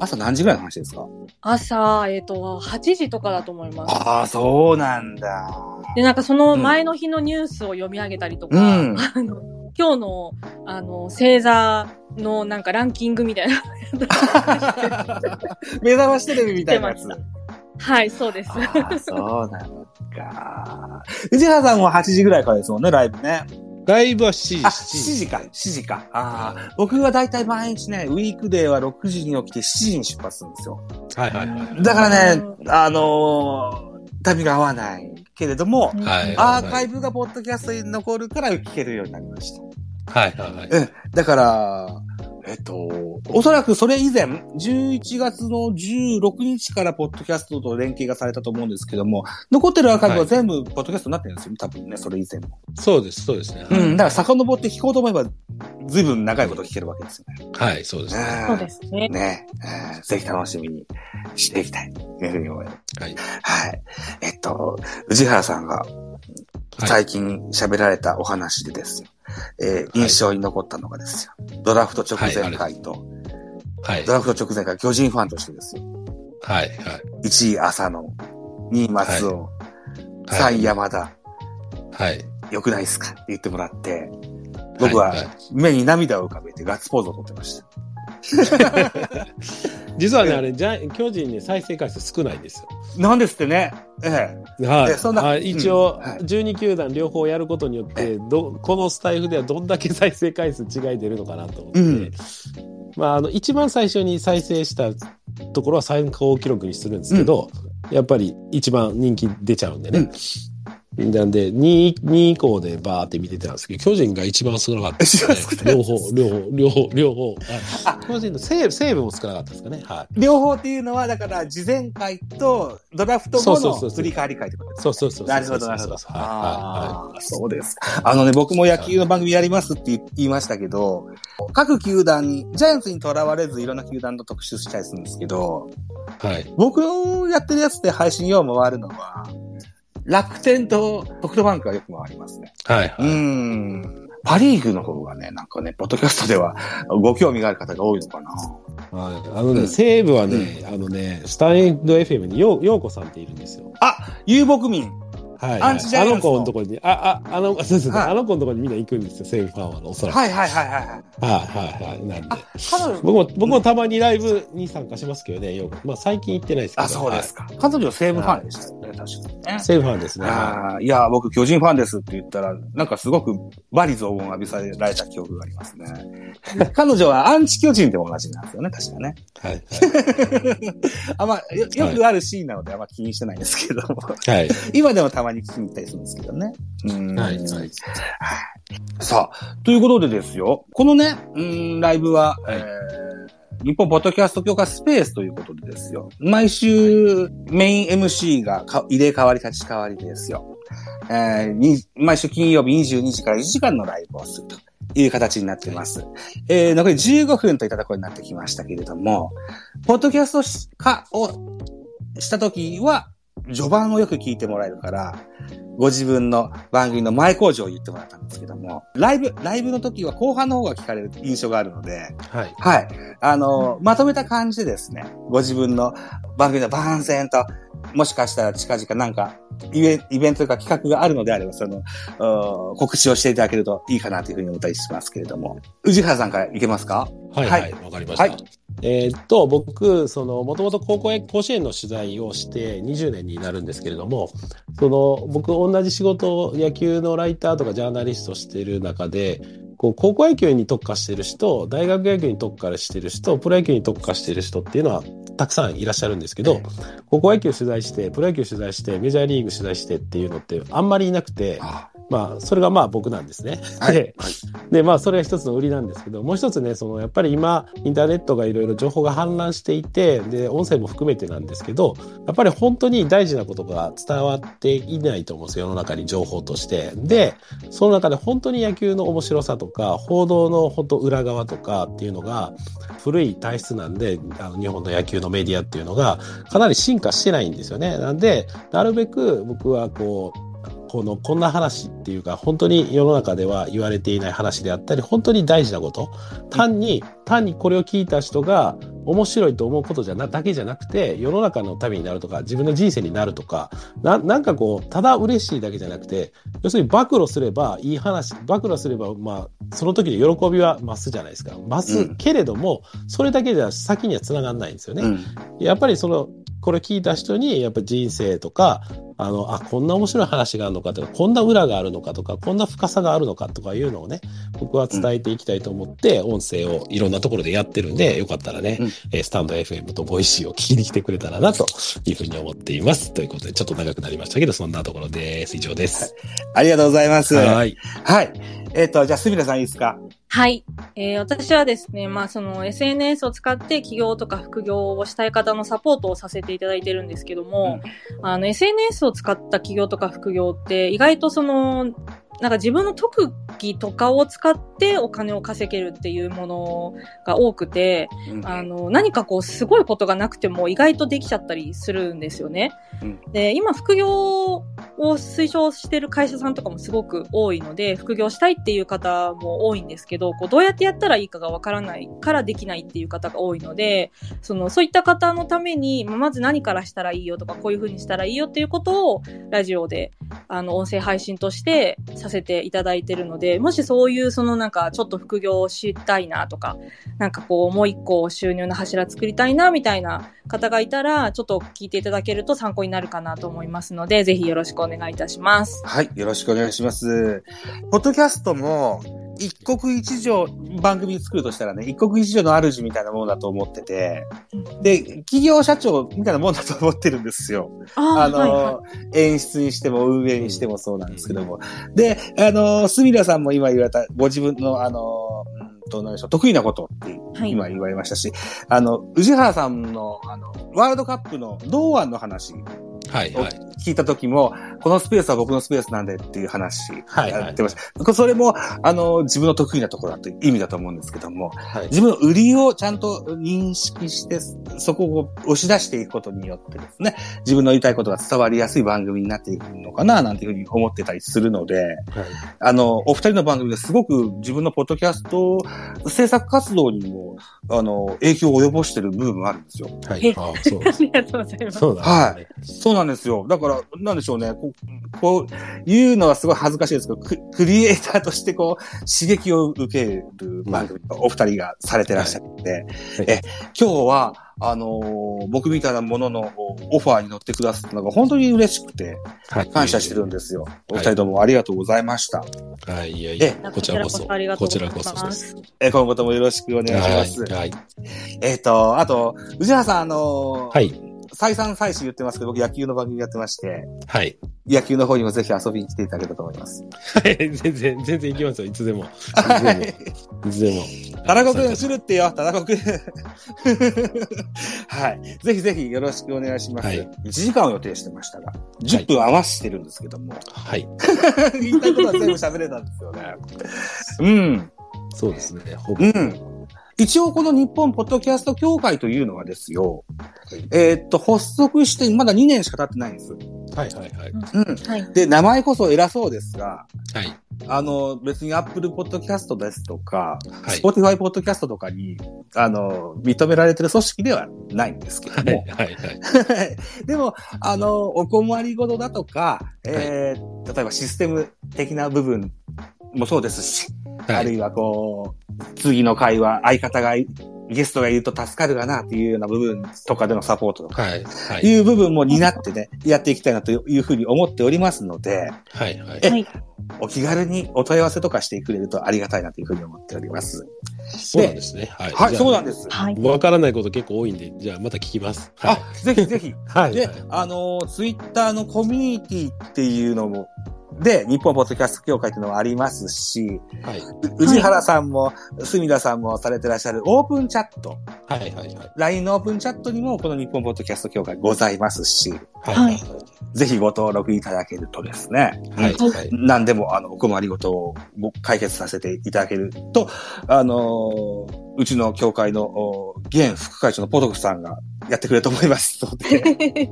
朝何時ぐらいの話ですか？朝、えっ、と、8時とかだと思います。ああ、そうなんだ。で、なんかその前の日のニュースを読み上げたりとか、うんあの今日の、あの、星座のなんかランキングみたいな。目覚ましテレビみたいなやつ。はい、そうです。そうなのか。宇治原さんも8時ぐらいからですもんね、ライブね。ライブは7時、あ、7 7時か、7時か。ああ、僕はだいたい毎日ね、ウィークデーは6時に起きて7時に出発するんですよ。はいはいはい。だからね、あのー、旅が合わないけれども、はいアーカイブがポッドキャストに残るから聞けるようになりました。はいはいはい。うん。だから、えっと、おそらくそれ以前、11月の16日からポッドキャストと連携がされたと思うんですけども、残ってるアーカイブは全部ポッドキャストになってるんですよ、多分ね、それ以前も。そうです、そうですね。うん。だから遡って聞こうと思えば、ずいぶん長いこと聞けるわけですよね。はい、そうですね。そうですね。ねえーぜひ楽しみにしていきたいというふうに思います。はい。はい。えっと、宇治原さんが最近喋られたお話でですよ。えー印象に残ったのがですよ。ドラフト直前回と、はいド。ラフト直前回巨人ファンとしてですよ。はい、はい。1位浅野、2位松尾、はい3位山田、はい。良くないですかって言ってもらって、僕ははい目に涙を浮かべてガッツポーズを取ってました。実はね、あれ、ジャイ巨人ね、再生回数少ないんですよ。なんですってね。ええ。はい。えそんなあ一応、うんはい12球団両方やることによって、ど、このスタイフではどんだけ再生回数違い出るのかなと思って、うんまあ、あの、一番最初に再生したところは最高記録にするんですけど、やっぱり一番人気出ちゃうんでね。なんで、2、2以降でバーって見てたんですけど、巨人が一番少なかったですね 両方、両方、両方、両方。あ巨人の西武、西武も少なかったですかね。はい。両方っていうのは、だから、事前回とドラフト後のそうそうそうそう振り返り会ってことですそうそうそうそう。なるほど、なるほど。はいはいはああ、そうです。あのね、僕も野球の番組やりますって言いましたけど、各球団に、ジャイアンツにとらわれずいろんな球団と特集したりするんですけど、い。はい。僕のやってるやつで配信よう回るのは、楽天とソフトバンクがよく回りますね。はい。はうい。ん。パリーグの方がね、なんかね、ポッドキャストではご興味がある方が多いのかな。はい、あのね、うん西武はね、あのね、スタンド FM によう、ようこさんっているんですよ。あ、遊牧民。はい、アンチジャイアンツのあの子のところに、あ、あ、あの、そうですね、はいあの子のところにみんな行くんですよ、西武ファンは、おそらく。はいはいはいはいはい。はい、はい、はい。なんであ。、彼女、僕も、僕もたまにライブに参加しますけどね、よく。まあ、最近行ってないですけど。あ、そうですか。彼女西武ファンでしたよね、確かにねはい。。西武ファンですね。はあーいや、僕、巨人ファンですって言ったら、なんかすごくバリ雑言を浴びされられた記憶がありますね。彼女はアンチ巨人でも同じなんですよね、確かね。い。はい。あんま、よよくあるシーンなのであんま気にしてないんですけども、はい。今でもたまに聞きに行ったりするんですけどね。うんはい。はい。さあ、ということでですよ、このね、うん、ライブは、はいえー日本ポッドキャスト協会スペースということでですよ。毎週メイン MC がか入れ替わり立ち替わりですよ。えーに毎週金曜日22時から1時間のライブをするという形になっています。えー残り15分といったところになってきましたけれども、ポッドキャストし化をしたときは、序盤をよく聞いてもらえるから、ご自分の番組の前工場を言ってもらったんですけども、ライブ、ライブの時は後半の方が聞かれる印象があるので、はい。はい。あの、まとめた感じでですね、ご自分の番組の番宣と、もしかしたら近々なんか、イベイベントとか企画があるのであれば、その、うん告知をしていただけるといいかなというふうに思ったりしますけれども。宇治原さんからいけますか？はいはい、わ、かりました。はいえーっと、僕、その、もともと高校へ、甲子園の取材をして20年になるんですけれども、その、僕、同じ仕事を、野球のライターとかジャーナリストしてる中で、こう、高校野球に特化してる人、大学野球に特化してる人、プロ野球に特化してる人っていうのは、たくさんいらっしゃるんですけど、高校野球取材して、プロ野球取材して、メジャーリーグ取材してっていうのってあんまりいなくて、まあ、それがまあ僕なんですね。はいで、で、まあ、それが一つの売りなんですけど、もう一つね、その、やっぱり今、インターネットがいろいろ情報が氾濫していて、で、音声も含めてなんですけど、やっぱり本当に大事なことが伝わっていないと思うんですよ、世の中に情報として。で、その中で本当に野球の面白さとか、報道の本当裏側とかっていうのが、古い体質なんで、あの日本の野球のメディアっていうのが、かなり進化してないんですよね。なんで、なるべく僕はこう、この、こんな話っていうか、本当に世の中では言われていない話であったり、本当に大事なこと。単に、単にこれを聞いた人が面白いと思うことじゃな、だけじゃなくて、世の中のためになるとか、自分の人生になるとか、な、なんかこう、ただ嬉しいだけじゃなくて、要するに暴露すればいい話、暴露すれば、まあ、その時の喜びは増すじゃないですか。増すけれども、それだけでは先には繋がんないんですよね。うん。やっぱりその、これ聞いた人に、やっぱ人生とか、あの、あ、こんな面白い話があるのかとか、こんな裏があるのかとか、こんな深さがあるのかとかいうのをね、僕は伝えていきたいと思って、音声をいろんなところでやってるんで、よかったらね、うんえースタンド FM とボイシーを聞きに来てくれたらな、というふうに思っています。ということで、ちょっと長くなりましたけど、そんなところです。以上です。ありがとうございます。はい。はい。えっ、と、じゃあ、すみれさんいいですか？はい。えー私はですね、まあその SNS を使って起業とか副業をしたい方のサポートをさせていただいてるんですけども、あの SNS を使った起業とか副業って意外とその、なんか自分の特技とかを使ってお金を稼げるっていうものが多くて、うんあの、何かこうすごいことがなくても意外とできちゃったりするんですよね。うんで、今副業を推奨してる会社さんとかもすごく多いので、副業したいっていう方も多いんですけど、こうどうやってやったらいいかがわからないからできないっていう方が多いので、その、そういった方のために、まず何からしたらいいよとか、こういう風にしたらいいよっていうことを、ラジオで、あの、音声配信としてさせていただいてるので、もしそういう、そのなんか、ちょっと副業をしたいなとか、なんかこう、もう一個収入の柱作りたいな、みたいな方がいたら、ちょっと聞いていただけると参考になるかなと思いますので、ぜひよろしくお願いいたします。はい。よろしくお願いします。ポッドキャストも、一国一城、番組作るとしたらね、一国一城の主みたいなものだと思ってて、で、企業社長みたいなもんだと思ってるんですよ。あの、あはいは演出にしても運営にしてもそうなんですけども。で、あの、すみらさんも今言われた、ご自分の、あの、うんと、何でしょう、得意なことってはい今言われましたし、あの、宇治原さんの、あの、ワールドカップの堂安の話をはいはい。聞いた時も、このスペースは僕のスペースなんでっていう話はいはいやってました。それも、あの、自分の得意なところだという意味だと思うんですけども、はい。自分の売りをちゃんと認識して、そこを押し出していくことによってですね、自分の言いたいことが伝わりやすい番組になっていくのかな、なんていうふうに思ってたりするので、あの、お二人の番組ですごく自分のポッドキャスト制作活動にも、あの、影響を及ぼしてる部分があるんですよ。はい。えあそう ありがとうございます。そうだ、はい。そうなんですよ。だから、なんでしょうね。こう、こう言うのはすごい恥ずかしいですけど、ククリエイターとしてこう、刺激を受ける番組をお二人がされてらっしゃって、え、今日は、あのー僕みたいなもののオファーに乗ってくださったのが本当に嬉しくて、はい。感謝してるんですよ。おい二人ともありがとうございました。はい、いやいやえ、こちらこそ。こちらこそです。す。え、今後ともよろしくお願いします。はい。はい。えっ、と、あと、宇治原さん、あのーはい。再三再四言ってますけど、僕野球の番組やってまして、はい。野球の方にもぜひ遊びに来ていただけたらと思います。はい。全然、全然行きますよ。いつでも。いつでも。はい。いつでも。田中くん、するってよ、田中くん。はい。ぜひぜひよろしくお願いします。はい1時間を予定してましたが、10分合わせてるんですけども、はい。言いたいことは全部喋れたんですよね。うん。そうですね。ほぼ。うん。一応この日本ポッドキャスト協会というのはですよ、えーっと、発足してまだ2年しか経ってないんです。はいはいはい。うん。はい。で、名前こそ偉そうですが、はい。あの、別に Apple Podcast ですとか、はい Spotify Podcast とかに、あの、認められてる組織ではないんですけども、はい、はい。でも、あの、お困りごとだとか、えー例えばシステム的な部分もそうですし、はい。あるいはこう、次の会話、相方がい、ゲストがいると助かるかなっていうような部分とかでのサポートとか、はい。はい。いう部分も担ってね、やっていきたいなというふうに思っておりますので、はい。はい。えはい。お気軽にお問い合わせとかしてくれるとありがたいなというふうに思っております。そうなんですね。はい。はい、そうなんでです。はい。わからないこと結構多いんで、じゃあまた聞きます。あ、ぜひぜひ。はい。ではい、あの、ツイッターのコミュニティっていうのも、で、日本ポッドキャスト協会っていうのもありますし、はい。う宇治原さんも、隅田さんもされてらっしゃるオープンチャット、はい。はい。はい。LINE のオープンチャットにもこの日本ポッドキャスト協会ございますし、はい。はいぜひご登録いただけるとですね、はい。はい。何でも、あの、お困りごとをご解決させていただけると、あのーうちの協会の、お現副会長のポトフさんがやってくれると思いますので、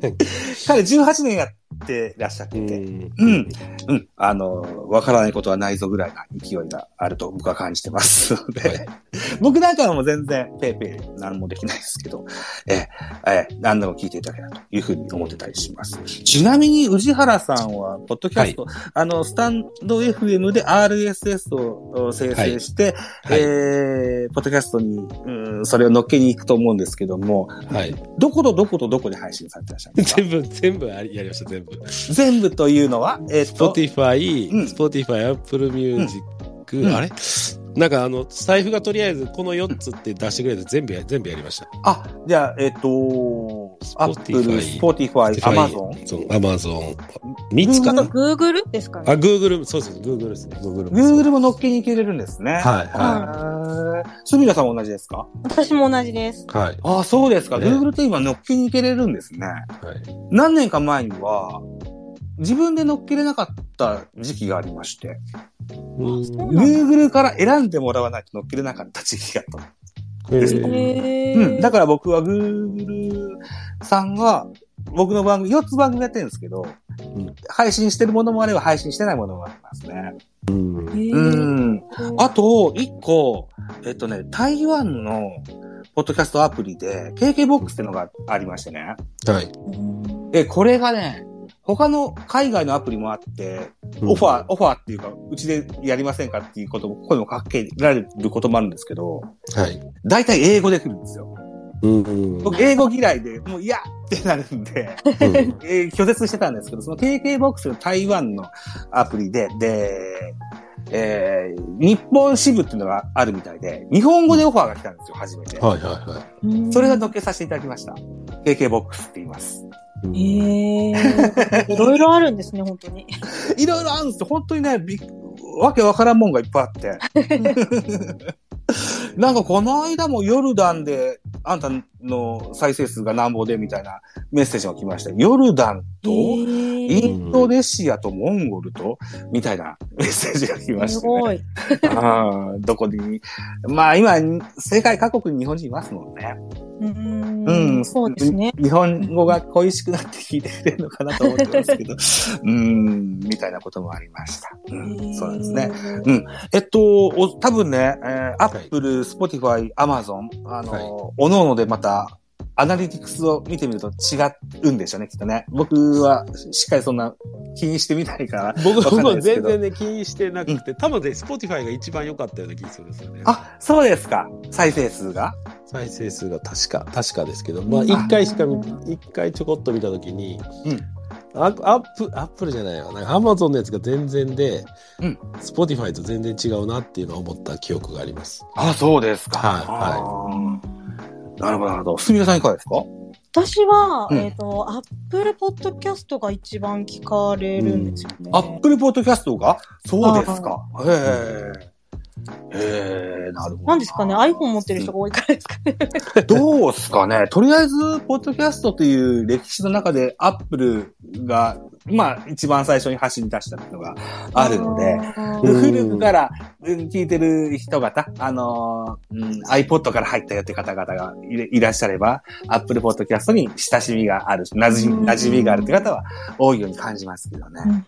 彼18年やってらっしゃってて、うんうん。うん。あの、わからないことはないぞぐらいな勢いがあると僕は感じてますので、はい 僕なんかはもう全然ペーペー何もできないですけど、えー、えー何でも聞いていただけたらというふうに思ってたりします。ちなみに宇治原さんは、ポッドキャスト、あの、スタンド FM で RSS を生成して、はい。えー、ポッドキャストに、うん、それを乗っけに行くと思うんですけども、はい。どことどことどこで配信されてらっしゃるんですか？全部、全部やりました、全部。全部というのは、えっ、と、Spotify、うん Spotify、Apple Music、うんあれ？なんかあの、財布がとりあえずこの4つって出してくれて全部や、全部やりました。あ、じゃあ、えっ、と、Apple、Spotify、Amazon？そう、Amazon。3つかなあと、Google ですかあ、ね。Google、そうそう、Google ですね。Google も。Google も乗っけに行けれるんですね。はい、ははい。すみださんも同じですか？私も同じです。い。はい。ああ、そうですか。ね Google って今乗っけに行けれるんですね。はい。何年か前には、自分で乗っけれなかった時期がありまして、Google から選んでもらわないと乗っけれなかった時期があったの。ですえーへうん。だかから僕は Google さんが、僕の番組、4つ番組やってるんですけど、ん配信してるものもあれば配信してないものもありますね。うんうへん。あと、1個、えっとね、台湾のポッドキャストアプリで、KKBOX っていうのがありましてね。はい。え、これがね、他の海外のアプリもあって、オファー、オファーっていうか、うちでやりませんかっていうことも、声もかけられることもあるんですけど、はい。大体英語で来るんですよ。うんうん。僕、英語嫌いで、もう嫌ってなるんで、うんえー拒絶してたんですけど、その KKBOX の台湾のアプリで、で、えー、日本支部っていうのがあるみたいで、日本語でオファーが来たんですよ、初めて。はいはいはい。それが乗っけさせていただきました。KKBOX って言います。うんへえ。いろいろあるんですね、本当に。いろいろあるんですよ。本当にね、びっわけわからんもんがいっぱいあって。なんかこの間もヨルダンで、あんたの再生数がなんぼでみたいなメッセージが来ました。ヨルダンと、イへンドネシアとモンゴルと、みたいなメッセージが来まえ。して、ね。すごい。あーどこに？まあ今、世界各国に日本人いますもんね。ううんん。そうですね。日本語が恋しくなって聞いてくれるのかなと思ってますけど、うん、みたいなこともありました。うん、そうなんですね。うん。えっと、お多分ね、えー、Apple、Spotify、Amazon、あの、はいおのおのでまた、アナリティクスを見てみると違うんでしょうね、きっとね。僕はしっかりそんな気にしてみたいから。僕も全然ね、気にしてなくて、多分ね、Spotify が一番良かったような気がするんですよね。あ、そうですか。再生数が？再生数が確か、確かですけど、まあ、一回しか見、一回ちょこっと見たときに、うんアアップ、アップルじゃないわ。なんか Amazon のやつが全然で、うん。Spotify と全然違うなっていうのを思った記憶があります。あ、そうですか。はいはい。なるほど、なるほど。すみれさんいかがですか？私は、うんえっと、Apple Podcast が一番聞かれるんですよね。アップルポッドキャストが？そうですか。へえ。へえ、なるほど。なんですかね ?iPhone 持ってる人が多いからですかね。どうすかね？とりあえず、ポッドキャストという歴史の中で、アップルがまあ、一番最初に走り出したのがあるので、あーうん古くからうん聞いてる人方、あのーうん iPod から入ったよって方々がいれいらっしゃれば、Apple Podcast に親しみがある、馴染み、うん馴染みがあるって方は多いように感じますけどね。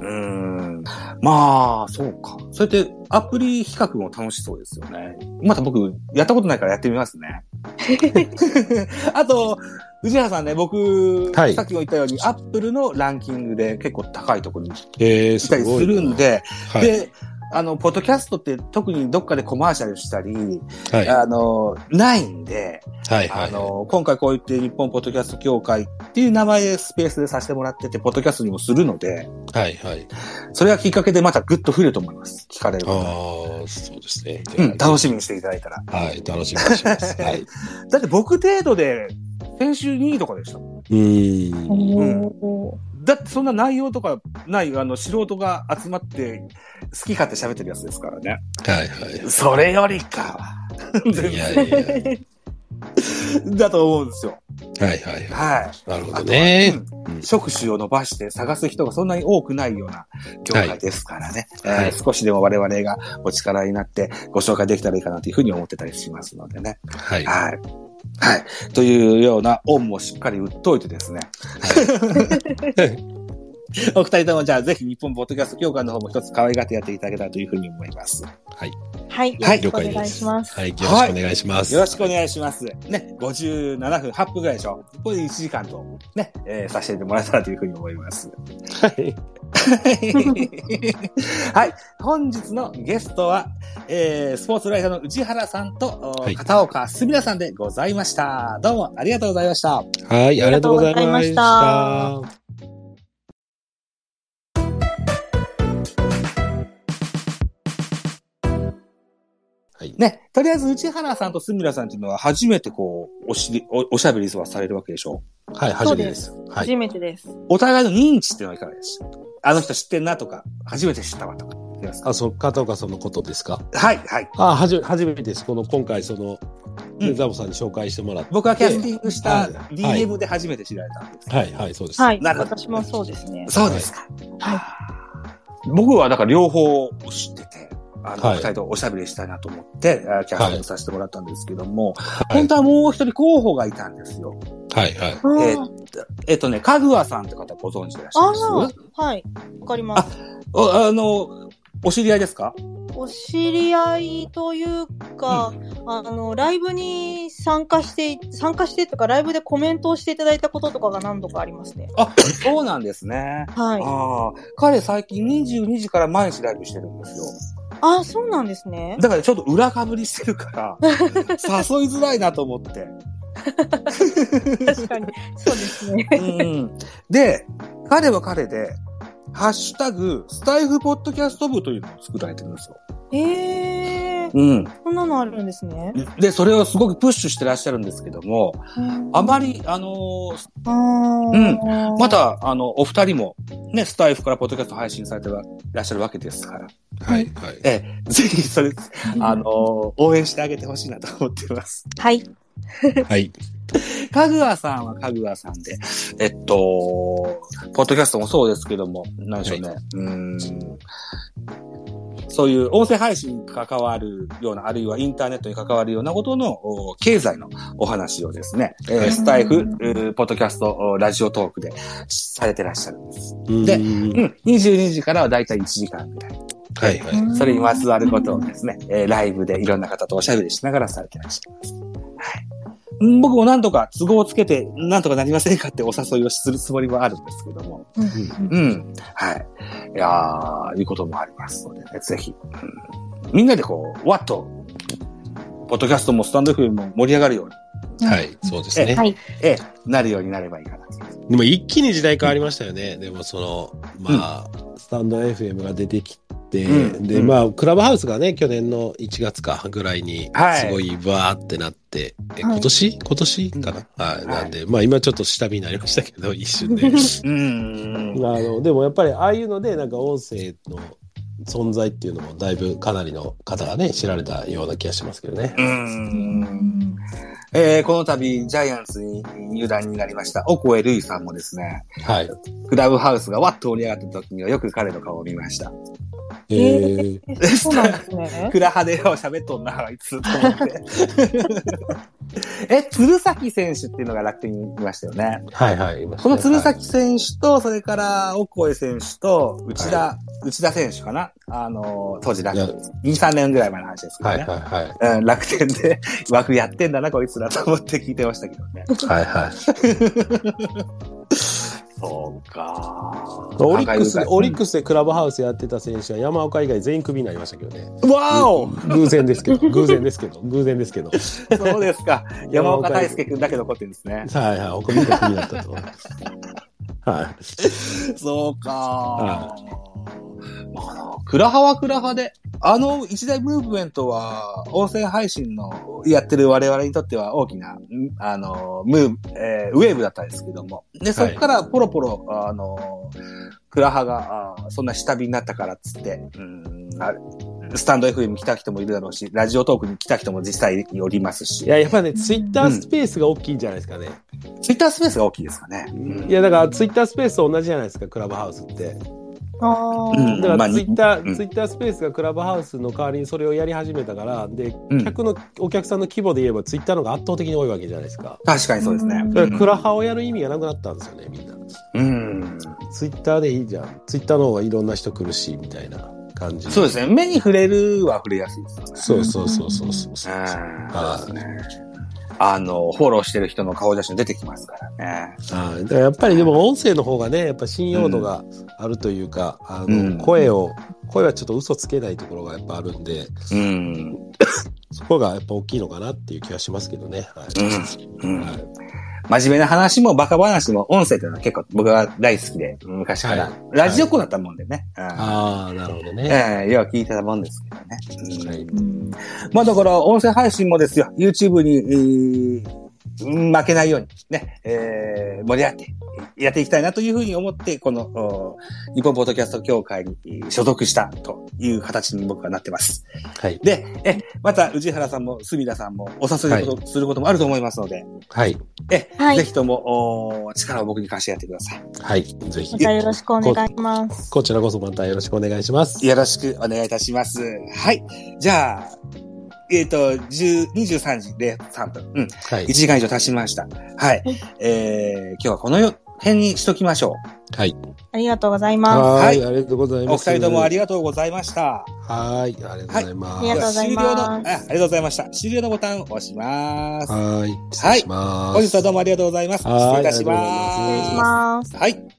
うん。まあ、そうか。そうやってアプリ比較も楽しそうですよね。また僕、やったことないからやってみますね。あと、藤原さんね、僕、はいさっきも言ったように、アップルのランキングで結構高いところにえー、いたりすごいなるん、で、はい。で、あの、ポッドキャストって特にどっかでコマーシャルしたり、はい。あの、ないんで、はい。はい。あの、今回こう言って日本ポッドキャスト協会っていう名前でスペースでさせてもらってて、ポッドキャストにもするので、はい。はい。それがきっかけでまたぐっと増えると思います。聞かれるあ方。あ、そうですね。うん、楽しみにしていただいたら。はい。楽しみにします。はい。だって僕程度で、先週2位とかでしたもん。うーん。だってそんな内容とかない、あの、素人が集まって、好き勝手喋ってるやつですからね。はい。はい。それよりかは。全いや然。いや。だと思うんですよ。はい。はい。はい。なるほどね。うんうん触手を伸ばして探す人がそんなに多くないような業界ですからね。はいえー少しでも我々がお力になってご紹介できたらいいかなというふうに思ってたりしますのでね。はい。はい。はい。というような恩もしっかり売っといてですね。お二人ともじゃあぜひ日本ポッドキャスト協会の方も一つ可愛がってやっていただけたらというふうに思います。はい。はい。よはいろしくお願いします。はい。よろしくお願いします。よろしくお願いします。ね、57分、8分ぐらいでしょ。これで1時間と、ね、えーさせてもらえたらというふうに思います。はい。はい。本日のゲストは、えー、スポーツライターの内原さんと、おはい片岡すみらさんでございました。どうもありがとうございました。はい。ありがとうございましありがとうございましたはい。ね、とりあえず内原さんとすみらさんっていうのは初めてこう、おしり、おおしゃべりはされるわけでしょ？はい。初めてです。はい初。めてです。お互いの認知っていうのはいかがでしょうあの人知ってんなとか、初めて知ったわとか。いきますかあ、そう、片岡さんのことですか？はい、はい。あ、はじめ、初めてです。この、今回、その、うんザボさんに紹介してもらって。僕はキャスティングしたはい DM で初めて知られたんです。はい、はい、そうです。はい。なるほど私もそうですね。そうですか。はい。僕はだから両方知ってて、あの、はい二人とおしゃべりしたいなと思って、あキャスティングさせてもらったんですけども、い本当はもう一人候補がいたんですよ。はい、はい。えーえっとね、かぐわさんって方ご存知でいらっしゃいます？はい。わかります。おあの、お知り合いですか？お知り合いというか、あの、ライブに参加して、参加してとか、ライブでコメントをしていただいたこととかが何度かありますね。あ、そうなんですね。はい。ああ、彼最近22時から毎日ライブしてるんですよ。あ、そうなんですね。だからちょっと裏かぶりしてるから、誘いづらいなと思って。確かに。そうですね。うん、で、彼は彼で、ハッシュタグ、スタイフポッドキャスト部というのを作られてるんですよ。へえー、うん。そんなのあるんですね。で、それをすごくプッシュしてらっしゃるんですけども、あまり、あのーあーうんま、た、あの、お二人も、ね、スタイフからポッドキャスト配信されてらっしゃるわけですから、はい、はい。ええ、ぜひ、それ、あのー応援してあげてほしいなと思っています。はい。はい。かぐわさんはかぐわさんで、えっと、ポッドキャストもそうですけども、なんでしょうね。うーんそういう音声配信に関わるような、あるいはインターネットに関わるようなことのお経済のお話をですね、えーはいスタイフ、えーポッドキャスト、おラジオトークでされてらっしゃるんです。で、ううんん、22時からはだいたい1時間ぐらい。はい、はい。それにまつわることをですね、えーライブでいろんな方とおしゃべりしながらされてらっしゃいます。僕も何とか都合をつけて、何とかなりませんかってお誘いをするつもりはあるんですけども。うんうん。はい。いやー、いうこともありますのでね、ぜひ、うんみんなでこう、わっと、ポッドキャストもスタンド FM も盛り上がるように、はい、そうですね。はい。ええ、なるようになればいいかなと。でも一気に時代変わりましたよね。でもその、まあ、スタンド FM が出てきて、で、うんうんまあ、クラブハウスがね、去年の1月かぐらいにはい、すごいバーってなって、えはい今年？今年？かな、はい、なんで、まあ今ちょっと下火になりましたけど、一瞬で。うん。あの、でもやっぱりああいうので、なんか音声の存在っていうのもだいぶかなりの方がね、知られたような気がしますけどね。う。うんんえー、この度、ジャイアンツに入団になりました、オコエルイさんもですね、はい。クラブハウスがわっと盛り上がった時にはよく彼の顔を見ました。えー、えそうなんですね。クラハでよ喋っとんな、あいつ、と思って。え、鶴崎選手っていうのが楽天にいましたよね。はいはい。いましたこねの鶴崎選手と、それから、オコエ選手と、内田、内田選手かな？あの、当時楽天、2、3年ぐらい前の話ですけどはいね。はいはい。うん、楽天で 枠やってんだな、こいつらと思って聞いてましたけどね。はいはい。そうかオリックス、オリッス。クスでクラブハウスやってた選手は山岡以外全員クビになりましたけどね。わお偶然ですけど、偶然ですけど、偶然ですけど。そうですか。山岡大輔君だけ残ってるんですね。はいはい。他みんなクビだったと思います。はい。そうかはまあな、クラハはクラハで、あの一大ムーブメントは、音声配信のやってる我々にとっては大きな、んあの、ムーブ、えーウェーブだったんですけども。で、そこからポロポロ、あの、クラハが、あそんな下火になったからっつって、うんあスタンド FM 来た人もいるだろうし、ラジオトークに来た人も実際におりますしい、や、やっぱね、ツイッタースペースが大きいんじゃないですかね。ツイッタースペースが大きいですかね。いや、だからツイッタースペースと同じじゃないですか、クラブハウスって。あだかまあらツイッター、うんツイッタースペースがクラブハウスの代わりにそれをやり始めたから、で、うん客の、お客さんの規模で言えばツイッターの方が圧倒的に多いわけじゃないですか。確かにそうですね。うんだからクラハをやる意味がなくなったんですよね、みんな。うん。ツイッターでいいじゃん。ツイッターの方がいろんな人来るし、みたいな感じ。そうですね。目に触れるは触れやすいですよね。そうそうそうそうそうそう。うんあね。あの、フォローしてる人の顔写真出てきますからね。はいだからやっぱりでも音声の方がね、やっぱ信用度があるというか、あの、うん声を、声はちょっと嘘つけないところがやっぱあるんで、うん。そこがやっぱ大きいのかなっていう気がしますけどね。はい。うん。はい真面目な話もバカ話も音声というのは結構僕は大好きで、昔から。はいラジオっ子だったもんでね。うんああ、なるほどね。ええよう聞いてたもんですけどね。うんはいうんまあだから、音声配信もですよ、YouTube に、えーうん負けないように、ね、えー盛り上がってやっていきたいなというふうに思って、この、お日本ポッドキャスト協会にえー所属したという形に僕はなってます。はい。で、え、また、宇治原さんも、隅田さんも、お誘いことすることもあると思いますので、はい。え、はいぜひとも、お力を僕に貸してやってください。はい。ぜひま。たよろしくお願いします。こちらこそまたよろしくお願いします。よろしくお願いいたします。はい。じゃあ、えっ、と、10 23時03分。うん。はい1。時間以上経ちました。はい。えー、今日はこの辺にしときましょはい。ありがとうございまはいはい。ありがとうございおます。二人ともありががとうございました。はい。ありがとうございます。ありがとうございます終了のあ、ありがとうございました。終了のボタンを押します。はい。失礼します。本日はどうもありがとうございます。失はい礼いたしありがとうございす。失礼しまます。す。はい。